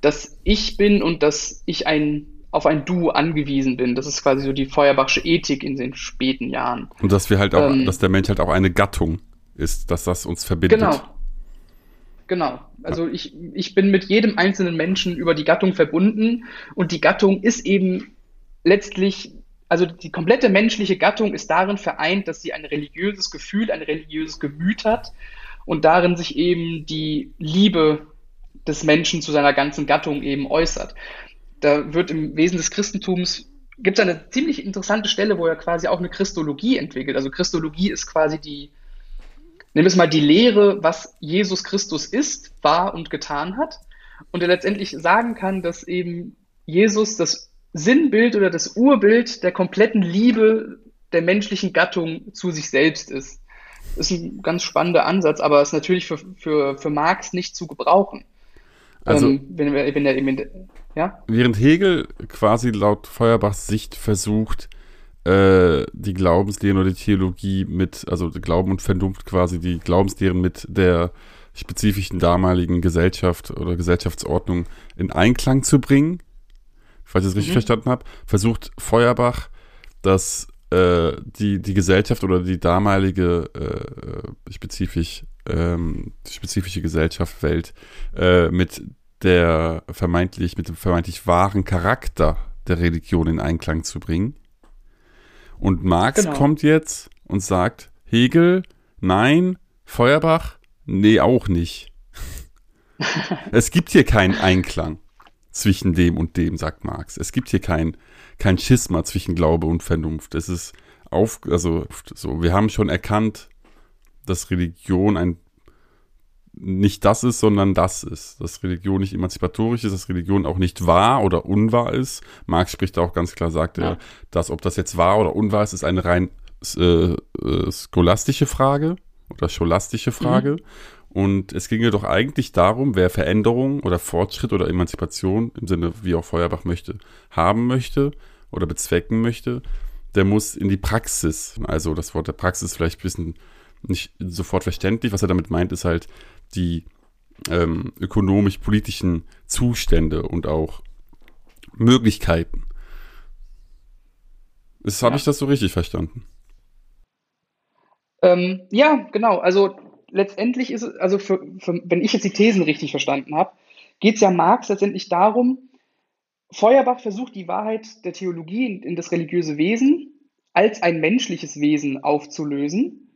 dass ich bin und dass ich ein auf ein Du angewiesen bin. Das ist quasi so die Feuerbachsche Ethik in den späten Jahren. Und dass wir halt auch, ähm, dass der Mensch halt auch eine Gattung ist, dass das uns verbindet. Genau. Genau. Also ich, ich bin mit jedem einzelnen Menschen über die Gattung verbunden und die Gattung ist eben letztlich, also die komplette menschliche Gattung ist darin vereint, dass sie ein religiöses Gefühl, ein religiöses Gemüt hat und darin sich eben die Liebe des Menschen zu seiner ganzen Gattung eben äußert. Da wird im Wesen des Christentums gibt es eine ziemlich interessante Stelle, wo er quasi auch eine Christologie entwickelt. Also Christologie ist quasi die Nimm es mal die Lehre, was Jesus Christus ist, war und getan hat. Und er letztendlich sagen kann, dass eben Jesus das Sinnbild oder das Urbild der kompletten Liebe der menschlichen Gattung zu sich selbst ist. Das ist ein ganz spannender Ansatz, aber ist natürlich für, für, für Marx nicht zu gebrauchen. Also, ähm, wenn, wenn er eben, ja? Während Hegel quasi laut Feuerbachs Sicht versucht, äh, die Glaubenslehren oder die Theologie mit, also Glauben und Vernunft quasi, die Glaubenslehren mit der spezifischen damaligen Gesellschaft oder Gesellschaftsordnung in Einklang zu bringen, falls ich es richtig mhm. verstanden habe, versucht Feuerbach, dass äh, die, die Gesellschaft oder die damalige äh, spezifisch, ähm, spezifische Gesellschaft, Welt äh, mit der vermeintlich, mit dem vermeintlich wahren Charakter der Religion in Einklang zu bringen. Und Marx genau. kommt jetzt und sagt, Hegel, nein, Feuerbach, nee, auch nicht. es gibt hier keinen Einklang zwischen dem und dem, sagt Marx. Es gibt hier kein, kein Schisma zwischen Glaube und Vernunft. Es ist auf, also so, wir haben schon erkannt, dass Religion ein nicht das ist, sondern das ist. Dass Religion nicht emanzipatorisch ist, dass Religion auch nicht wahr oder unwahr ist. Marx spricht da auch ganz klar, sagt ja. er, dass ob das jetzt wahr oder unwahr ist, ist eine rein äh, äh, scholastische Frage oder scholastische Frage. Mhm. Und es ginge doch eigentlich darum, wer Veränderung oder Fortschritt oder Emanzipation im Sinne, wie auch Feuerbach möchte, haben möchte oder bezwecken möchte, der muss in die Praxis. Also das Wort der Praxis vielleicht ein bisschen nicht sofort verständlich. Was er damit meint, ist halt die ähm, ökonomisch-politischen Zustände und auch Möglichkeiten. Ja. Habe ich das so richtig verstanden? Ähm, ja, genau. Also letztendlich ist es, also für, für, wenn ich jetzt die Thesen richtig verstanden habe, geht es ja Marx letztendlich darum, Feuerbach versucht die Wahrheit der Theologie in, in das religiöse Wesen als ein menschliches Wesen aufzulösen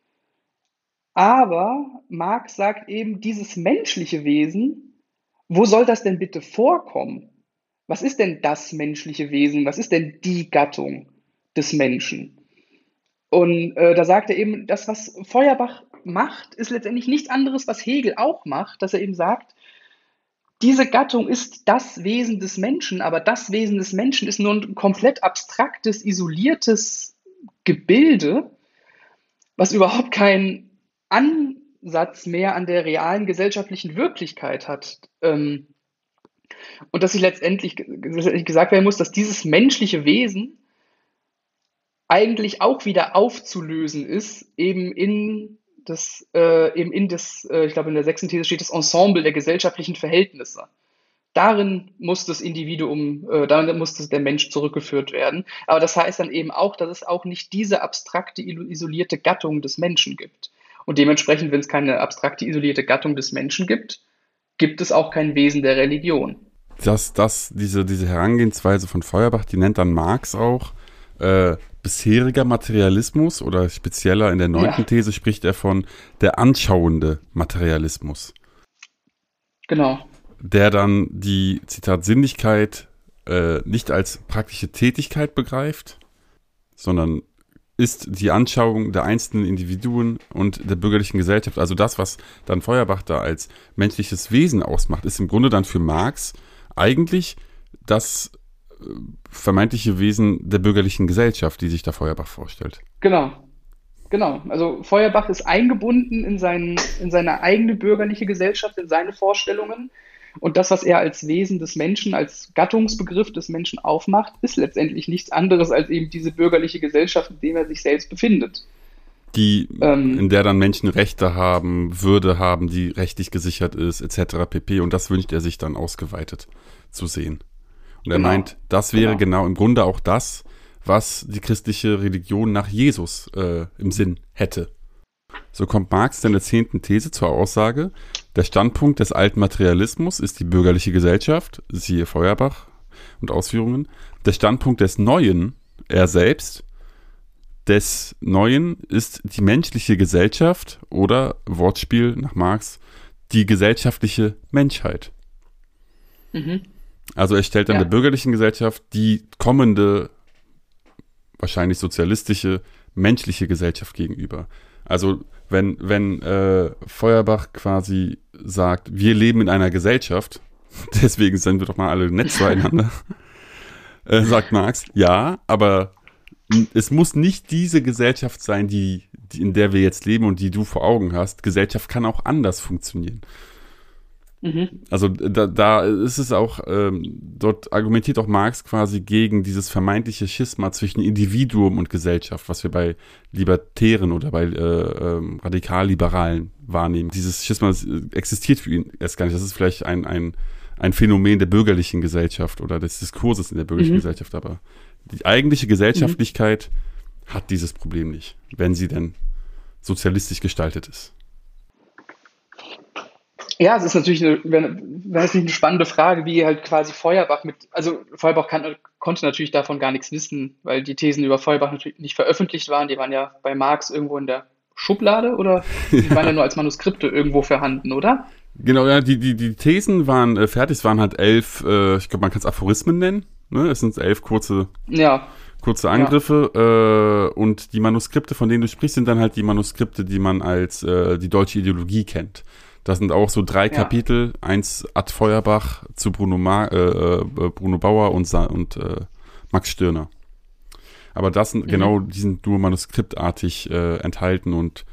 aber Marx sagt eben, dieses menschliche Wesen, wo soll das denn bitte vorkommen? Was ist denn das menschliche Wesen? Was ist denn die Gattung des Menschen? Und äh, da sagt er eben, das, was Feuerbach macht, ist letztendlich nichts anderes, was Hegel auch macht, dass er eben sagt, diese Gattung ist das Wesen des Menschen, aber das Wesen des Menschen ist nur ein komplett abstraktes, isoliertes Gebilde, was überhaupt keinen Ansatz mehr an der realen gesellschaftlichen Wirklichkeit hat. Ähm, und dass sich letztendlich gesagt werden muss, dass dieses menschliche Wesen eigentlich auch wieder aufzulösen ist, eben in das, äh, eben in das, äh, ich glaube in der sechsten These steht das Ensemble der gesellschaftlichen Verhältnisse. Darin muss das Individuum, äh, darin muss das, der Mensch zurückgeführt werden. Aber das heißt dann eben auch, dass es auch nicht diese abstrakte, isolierte Gattung des Menschen gibt. Und dementsprechend, wenn es keine abstrakte, isolierte Gattung des Menschen gibt, gibt es auch kein Wesen der Religion. Das, das, diese, diese Herangehensweise von Feuerbach, die nennt dann Marx auch äh, bisheriger Materialismus oder spezieller in der neunten ja. These spricht er von der anschauende Materialismus. Genau. Der dann die, Zitat, Sinnlichkeit äh, nicht als praktische Tätigkeit begreift, sondern ist die Anschauung der einzelnen Individuen und der bürgerlichen Gesellschaft. Also das, was dann Feuerbach da als menschliches Wesen ausmacht, ist im Grunde dann für Marx eigentlich das vermeintliche Wesen der bürgerlichen Gesellschaft, die sich da Feuerbach vorstellt. Genau. Genau. Also Feuerbach ist eingebunden in, seinen, in seine eigene bürgerliche Gesellschaft, in seine Vorstellungen. Und das, was er als Wesen des Menschen, als Gattungsbegriff des Menschen aufmacht, ist letztendlich nichts anderes als eben diese bürgerliche Gesellschaft, in der er sich selbst befindet. Die, ähm, in der dann Menschen Rechte haben, Würde haben, die rechtlich gesichert ist, etc. pp. Und das wünscht er sich dann ausgeweitet zu sehen. Und er genau. meint, das wäre genau. genau. im Grunde auch das, was die christliche Religion nach Jesus äh, im Sinn hätte. So kommt Marx in der zehnten These zur Aussage, der Standpunkt des alten Materialismus ist die bürgerliche Gesellschaft, siehe Feuerbach und Ausführungen. Der Standpunkt des Neuen, er selbst, des Neuen ist die menschliche Gesellschaft oder Wortspiel nach Marx, die gesellschaftliche Menschheit. Mhm. Also er stellt dann ja. der bürgerlichen Gesellschaft die kommende, wahrscheinlich sozialistische, menschliche Gesellschaft gegenüber. Also wenn, wenn äh, Feuerbach quasi sagt, wir leben in einer Gesellschaft, deswegen sind wir doch mal alle nett zueinander, äh, sagt Marx, ja, aber es muss nicht diese Gesellschaft sein, die, die, in der wir jetzt leben und die du vor Augen hast. Gesellschaft kann auch anders funktionieren. Mhm. Also da, da ist es auch, ähm, dort argumentiert auch Marx quasi gegen dieses vermeintliche Schisma zwischen Individuum und Gesellschaft, was wir bei Libertären oder bei äh, ähm, Radikalliberalen wahrnehmen. Dieses Schisma existiert für ihn erst gar nicht. Das ist vielleicht ein, ein, ein Phänomen der bürgerlichen Gesellschaft oder des Diskurses in der bürgerlichen mhm. Gesellschaft, aber die eigentliche Gesellschaftlichkeit mhm. hat dieses Problem nicht, wenn sie denn sozialistisch gestaltet ist. Ja, es ist natürlich eine, nicht eine spannende Frage, wie halt quasi Feuerbach mit, also Feuerbach kann, konnte natürlich davon gar nichts wissen, weil die Thesen über Feuerbach natürlich nicht veröffentlicht waren. Die waren ja bei Marx irgendwo in der Schublade oder die waren ja nur als Manuskripte irgendwo vorhanden, oder? Genau, ja, die, die, die Thesen waren äh, fertig, es waren halt elf, äh, ich glaube, man kann es Aphorismen nennen. Ne? Es sind elf kurze, ja. kurze Angriffe ja. äh, und die Manuskripte, von denen du sprichst, sind dann halt die Manuskripte, die man als äh, die deutsche Ideologie kennt. Das sind auch so drei ja. Kapitel, eins Ad Feuerbach zu Bruno, Ma äh, äh, Bruno Bauer und, und äh, Max Stirner. Aber das sind mhm. genau, die sind nur manuskriptartig äh, enthalten und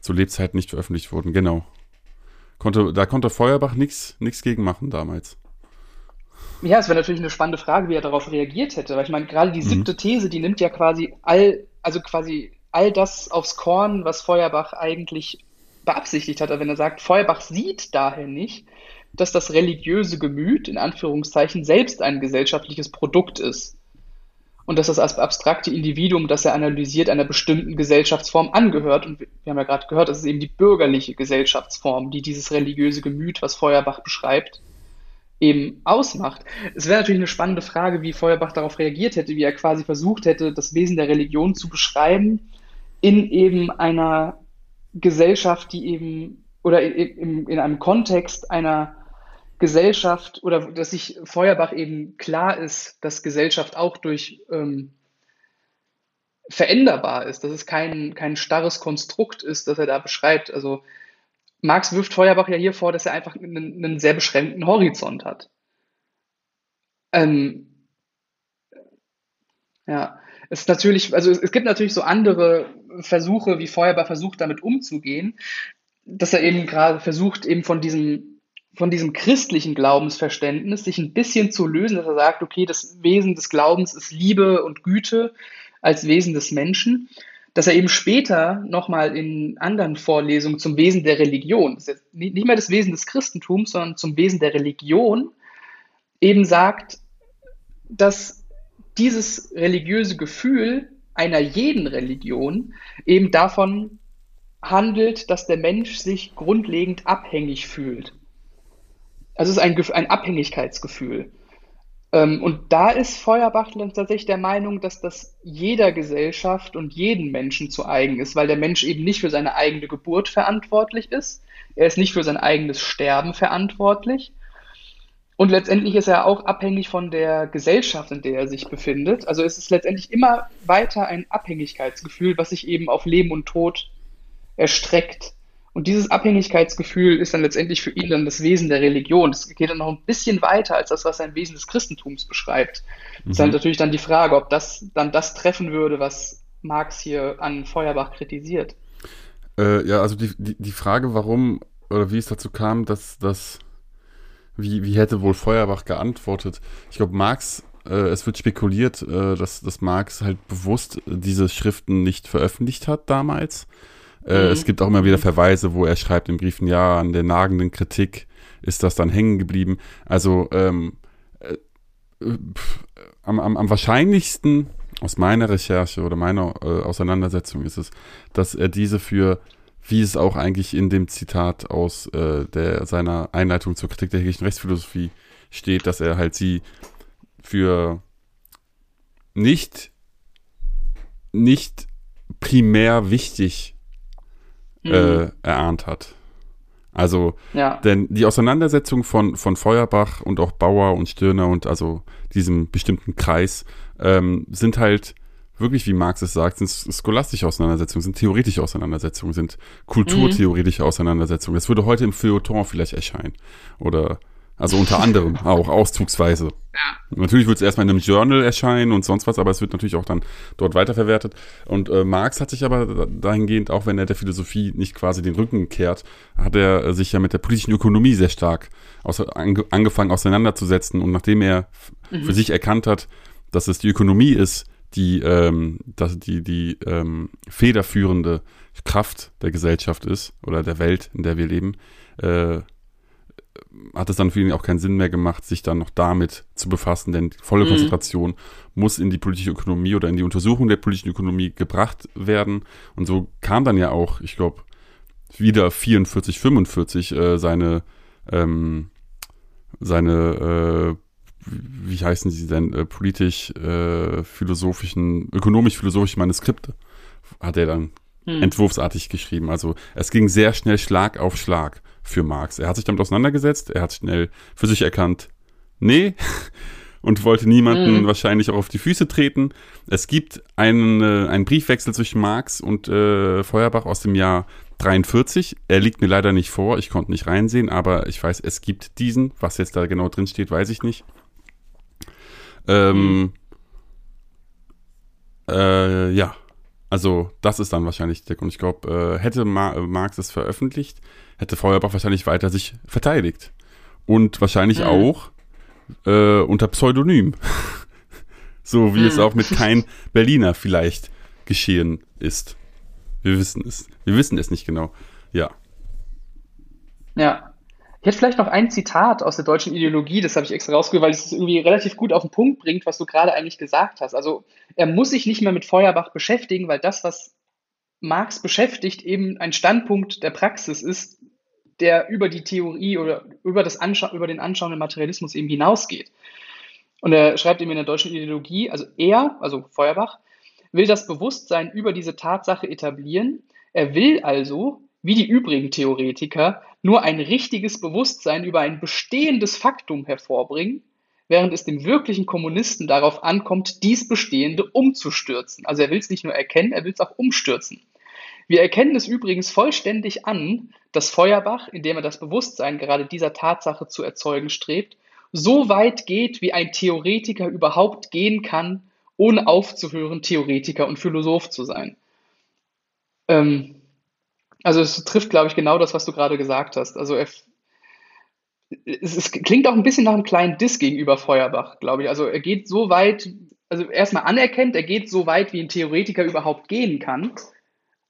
zu Lebzeiten nicht veröffentlicht wurden. Genau. Konnte, da konnte Feuerbach nichts gegen machen damals. Ja, es wäre natürlich eine spannende Frage, wie er darauf reagiert hätte, weil ich meine, gerade die siebte mhm. These, die nimmt ja quasi all, also quasi all das aufs Korn, was Feuerbach eigentlich beabsichtigt hat, wenn er sagt, Feuerbach sieht daher nicht, dass das religiöse Gemüt in Anführungszeichen selbst ein gesellschaftliches Produkt ist und dass das abstrakte Individuum, das er analysiert, einer bestimmten Gesellschaftsform angehört. Und wir haben ja gerade gehört, das ist eben die bürgerliche Gesellschaftsform, die dieses religiöse Gemüt, was Feuerbach beschreibt, eben ausmacht. Es wäre natürlich eine spannende Frage, wie Feuerbach darauf reagiert hätte, wie er quasi versucht hätte, das Wesen der Religion zu beschreiben in eben einer Gesellschaft, die eben oder in, in einem Kontext einer Gesellschaft oder dass sich Feuerbach eben klar ist, dass Gesellschaft auch durch ähm, veränderbar ist, dass es kein, kein starres Konstrukt ist, das er da beschreibt. Also Marx wirft Feuerbach ja hier vor, dass er einfach einen, einen sehr beschränkten Horizont hat. Ähm, ja, es ist natürlich, also es, es gibt natürlich so andere Versuche, wie Feuerbach versucht, damit umzugehen, dass er eben gerade versucht, eben von diesem, von diesem christlichen Glaubensverständnis sich ein bisschen zu lösen, dass er sagt, okay, das Wesen des Glaubens ist Liebe und Güte als Wesen des Menschen. Dass er eben später nochmal in anderen Vorlesungen zum Wesen der Religion, das ist jetzt nicht mehr das Wesen des Christentums, sondern zum Wesen der Religion, eben sagt, dass dieses religiöse Gefühl einer jeden Religion eben davon handelt, dass der Mensch sich grundlegend abhängig fühlt. Also es ist ein, ein Abhängigkeitsgefühl. Ähm, und da ist Feuerbach tatsächlich der Meinung, dass das jeder Gesellschaft und jeden Menschen zu eigen ist, weil der Mensch eben nicht für seine eigene Geburt verantwortlich ist. Er ist nicht für sein eigenes Sterben verantwortlich. Und letztendlich ist er auch abhängig von der Gesellschaft, in der er sich befindet. Also es ist letztendlich immer weiter ein Abhängigkeitsgefühl, was sich eben auf Leben und Tod erstreckt. Und dieses Abhängigkeitsgefühl ist dann letztendlich für ihn dann das Wesen der Religion. Das geht dann noch ein bisschen weiter als das, was sein Wesen des Christentums beschreibt. Mhm. ist dann natürlich dann die Frage, ob das dann das treffen würde, was Marx hier an Feuerbach kritisiert. Äh, ja, also die, die, die Frage, warum oder wie es dazu kam, dass das, wie, wie hätte wohl Feuerbach geantwortet? Ich glaube, Marx äh, es wird spekuliert, äh, dass, dass Marx halt bewusst diese Schriften nicht veröffentlicht hat damals, äh, mhm. Es gibt auch immer wieder Verweise, wo er schreibt in Briefen, ja, an der nagenden Kritik ist das dann hängen geblieben. Also ähm, äh, pff, am, am, am wahrscheinlichsten aus meiner Recherche oder meiner äh, Auseinandersetzung ist es, dass er diese für, wie es auch eigentlich in dem Zitat aus äh, der, seiner Einleitung zur Kritik der hegelischen Rechtsphilosophie steht, dass er halt sie für nicht, nicht primär wichtig mhm. äh, erahnt hat. Also, ja. denn die Auseinandersetzung von, von Feuerbach und auch Bauer und Stirner und also diesem bestimmten Kreis ähm, sind halt wirklich, wie Marx es sagt, sind scholastische Auseinandersetzungen, sind theoretische Auseinandersetzungen, sind kulturtheoretische mhm. Auseinandersetzungen. Das würde heute im Feuilleton vielleicht erscheinen. Oder also unter anderem auch auszugsweise. Ja. Natürlich wird es erstmal in einem Journal erscheinen und sonst was, aber es wird natürlich auch dann dort weiterverwertet. Und äh, Marx hat sich aber dahingehend, auch wenn er der Philosophie nicht quasi den Rücken kehrt, hat er sich ja mit der politischen Ökonomie sehr stark aus, ange, angefangen auseinanderzusetzen. Und nachdem er mhm. für sich erkannt hat, dass es die Ökonomie ist, die, ähm, dass die, die ähm, federführende Kraft der Gesellschaft ist oder der Welt, in der wir leben, äh, hat es dann für ihn auch keinen Sinn mehr gemacht, sich dann noch damit zu befassen, denn volle mhm. Konzentration muss in die politische Ökonomie oder in die Untersuchung der politischen Ökonomie gebracht werden. Und so kam dann ja auch, ich glaube, wieder 44, 45 äh, seine, ähm, seine, äh, wie heißen sie denn, äh, politisch-philosophischen, äh, ökonomisch-philosophischen Manuskripte hat er dann hm. entwurfsartig geschrieben. Also es ging sehr schnell Schlag auf Schlag für Marx. Er hat sich damit auseinandergesetzt, er hat schnell für sich erkannt, nee, und wollte niemanden mhm. wahrscheinlich auch auf die Füße treten. Es gibt einen, äh, einen Briefwechsel zwischen Marx und äh, Feuerbach aus dem Jahr 43. Er liegt mir leider nicht vor, ich konnte nicht reinsehen, aber ich weiß, es gibt diesen. Was jetzt da genau drin steht, weiß ich nicht. Ähm, mhm. äh, ja, also das ist dann wahrscheinlich der Grund. Ich glaube, äh, hätte Ma Marx es veröffentlicht, hätte Feuerbach wahrscheinlich weiter sich verteidigt. Und wahrscheinlich mhm. auch äh, unter Pseudonym. so wie mhm. es auch mit kein Berliner vielleicht geschehen ist. Wir wissen es. Wir wissen es nicht genau. Ja. Ja. Ich hätte vielleicht noch ein Zitat aus der deutschen Ideologie, das habe ich extra rausgeholt, weil es irgendwie relativ gut auf den Punkt bringt, was du gerade eigentlich gesagt hast. Also er muss sich nicht mehr mit Feuerbach beschäftigen, weil das, was Marx beschäftigt, eben ein Standpunkt der Praxis ist, der über die Theorie oder über, das Anschau über den anschauenden Materialismus eben hinausgeht. Und er schreibt eben in der deutschen Ideologie, also er, also Feuerbach, will das Bewusstsein über diese Tatsache etablieren. Er will also, wie die übrigen Theoretiker, nur ein richtiges Bewusstsein über ein bestehendes Faktum hervorbringen, während es dem wirklichen Kommunisten darauf ankommt, dies Bestehende umzustürzen. Also er will es nicht nur erkennen, er will es auch umstürzen. Wir erkennen es übrigens vollständig an, dass Feuerbach, indem er das Bewusstsein gerade dieser Tatsache zu erzeugen strebt, so weit geht, wie ein Theoretiker überhaupt gehen kann, ohne aufzuhören, Theoretiker und Philosoph zu sein. Ähm, also es trifft, glaube ich, genau das, was du gerade gesagt hast. Also er, es, es, klingt auch ein bisschen nach einem kleinen Diss gegenüber Feuerbach, glaube ich. Also er geht so weit, also erstmal anerkennt, er geht so weit, wie ein Theoretiker überhaupt gehen kann,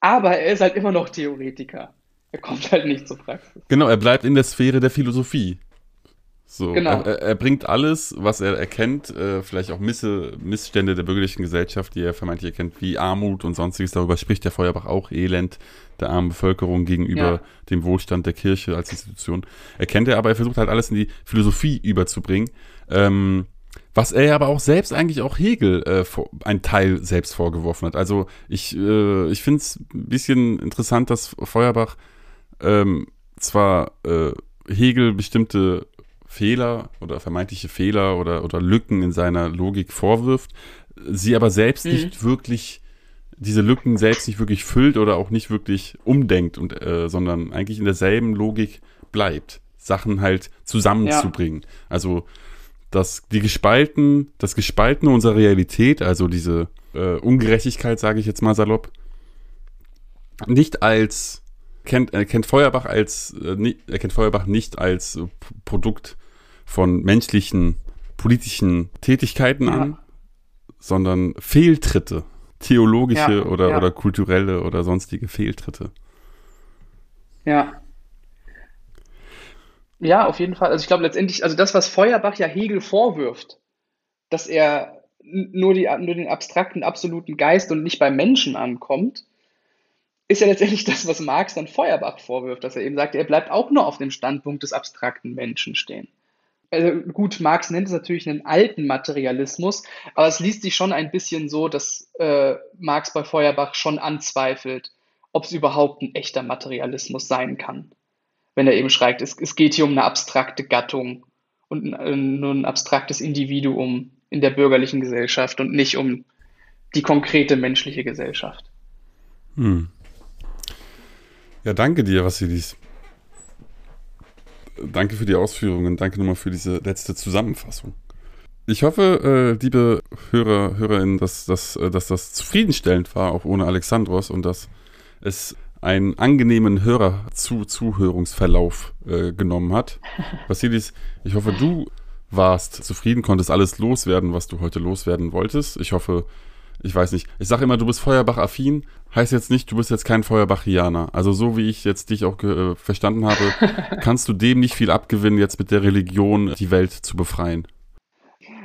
aber er ist halt immer noch Theoretiker. Er kommt halt nicht zur Praxis. Genau, er bleibt in der Sphäre der Philosophie. So, genau. er, er, bringt alles, was er erkennt, äh, vielleicht auch Misse, Missstände der bürgerlichen Gesellschaft, die er vermeintlich erkennt, wie Armut und sonstiges. Darüber spricht der Feuerbach auch, Elend der armen Bevölkerung gegenüber ja. dem Wohlstand der Kirche als Institution. Erkennt er, aber er versucht halt alles in die Philosophie überzubringen. Ähm, was er aber auch selbst eigentlich auch Hegel äh, ein Teil selbst vorgeworfen hat. Also ich, äh, ich finde es ein bisschen interessant, dass Feuerbach ähm, zwar äh, Hegel bestimmte Fehler oder vermeintliche Fehler oder, oder Lücken in seiner Logik vorwirft, sie aber selbst mhm. nicht wirklich diese Lücken selbst nicht wirklich füllt oder auch nicht wirklich umdenkt und äh, sondern eigentlich in derselben Logik bleibt, Sachen halt zusammenzubringen. Ja. Also dass die gespalten, das Gespaltene unserer Realität, also diese äh, Ungerechtigkeit, sage ich jetzt mal salopp, nicht als kennt, er kennt Feuerbach als äh, er kennt Feuerbach nicht als äh, Produkt von menschlichen politischen Tätigkeiten ja. an, sondern Fehltritte, theologische ja, oder, ja. oder kulturelle oder sonstige Fehltritte. Ja. Ja, auf jeden Fall. Also ich glaube letztendlich, also das, was Feuerbach ja Hegel vorwirft, dass er nur, die, nur den abstrakten, absoluten Geist und nicht beim Menschen ankommt, ist ja letztendlich das, was Marx dann Feuerbach vorwirft, dass er eben sagt, er bleibt auch nur auf dem Standpunkt des abstrakten Menschen stehen. Also gut, Marx nennt es natürlich einen alten Materialismus, aber es liest sich schon ein bisschen so, dass äh, Marx bei Feuerbach schon anzweifelt, ob es überhaupt ein echter Materialismus sein kann wenn er eben schreibt, es, es geht hier um eine abstrakte Gattung und nur ein abstraktes Individuum in der bürgerlichen Gesellschaft und nicht um die konkrete menschliche Gesellschaft. Hm. Ja, danke dir, Vassilis. Danke für die Ausführungen. Danke nochmal für diese letzte Zusammenfassung. Ich hoffe, äh, liebe Hörer, Hörerinnen, dass, dass, äh, dass das zufriedenstellend war, auch ohne Alexandros, und dass es einen angenehmen Hörer-Zuhörungsverlauf äh, genommen hat. Vasilis, ich hoffe, du warst zufrieden, konntest alles loswerden, was du heute loswerden wolltest. Ich hoffe, ich weiß nicht, ich sage immer, du bist Feuerbach-affin, heißt jetzt nicht, du bist jetzt kein Feuerbachianer. Also so wie ich jetzt dich auch äh, verstanden habe, kannst du dem nicht viel abgewinnen, jetzt mit der Religion die Welt zu befreien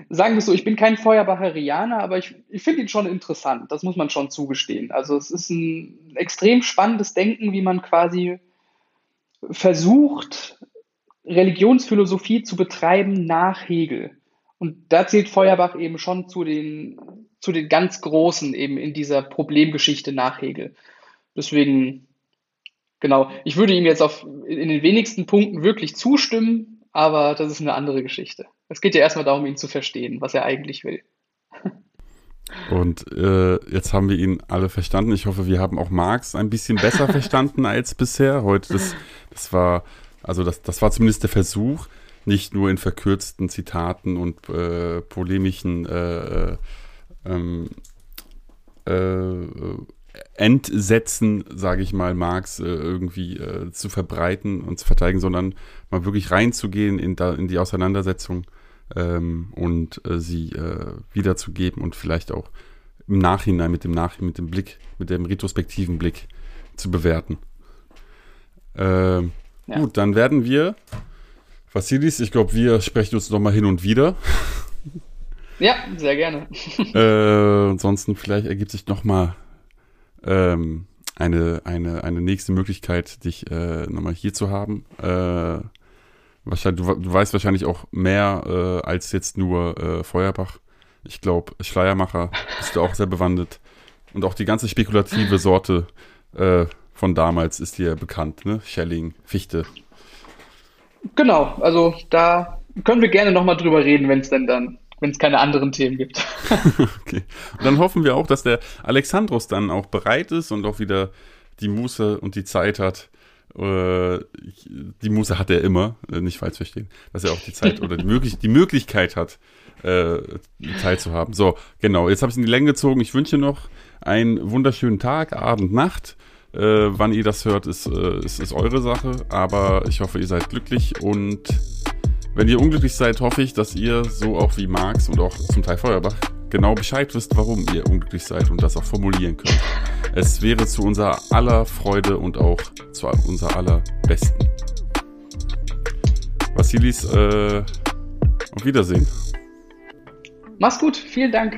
sagen wir so, ich bin kein Feuerbacherianer, aber ich, ich finde ihn schon interessant. Das muss man schon zugestehen. Also es ist ein extrem spannendes Denken, wie man quasi versucht, Religionsphilosophie zu betreiben nach Hegel. Und da zählt Feuerbach eben schon zu den, zu den ganz Großen eben in dieser Problemgeschichte nach Hegel. Deswegen, genau, ich würde ihm jetzt auf, in den wenigsten Punkten wirklich zustimmen, aber das ist eine andere Geschichte. Es geht ja erstmal darum, ihn zu verstehen, was er eigentlich will. Und äh, jetzt haben wir ihn alle verstanden. Ich hoffe, wir haben auch Marx ein bisschen besser verstanden als bisher. Heute, das, das war, also das, das war zumindest der Versuch, nicht nur in verkürzten Zitaten und äh, polemischen äh, äh ähm, äh, Entsetzen, sage ich mal, Marx äh, irgendwie äh, zu verbreiten und zu verteidigen, sondern mal wirklich reinzugehen in, da, in die Auseinandersetzung ähm, und äh, sie äh, wiederzugeben und vielleicht auch im Nachhinein mit dem Nachhinein, mit dem Blick, mit dem retrospektiven Blick zu bewerten. Ähm, ja. Gut, dann werden wir, Vassilis, ich glaube, wir sprechen uns nochmal hin und wieder. Ja, sehr gerne. äh, ansonsten vielleicht ergibt sich nochmal ähm, eine, eine, eine nächste Möglichkeit, dich äh, nochmal hier zu haben. Äh, wahrscheinlich, du, du weißt wahrscheinlich auch mehr äh, als jetzt nur äh, Feuerbach. Ich glaube, Schleiermacher bist du auch sehr bewandert. Und auch die ganze spekulative Sorte äh, von damals ist dir bekannt, ne? Schelling, Fichte. Genau, also da können wir gerne nochmal drüber reden, wenn es denn dann, wenn es keine anderen Themen gibt. okay. Und dann hoffen wir auch, dass der Alexandros dann auch bereit ist und auch wieder die Muße und die Zeit hat. Äh, die Muße hat er immer, äh, nicht falsch verstehen, dass er auch die Zeit oder die, möglich die Möglichkeit hat, äh, teilzuhaben. So, genau, jetzt habe ich es in die Länge gezogen. Ich wünsche noch einen wunderschönen Tag, Abend, Nacht. Äh, wann ihr das hört, ist, äh, ist, ist eure Sache. Aber ich hoffe, ihr seid glücklich. Und wenn ihr unglücklich seid, hoffe ich, dass ihr, so auch wie Marx und auch zum Teil Feuerbach, genau Bescheid wisst, warum ihr unglücklich seid und das auch formulieren könnt. Es wäre zu unserer aller Freude und auch zu unser aller Besten. Vasilis, äh, auf Wiedersehen. Mach's gut, vielen Dank.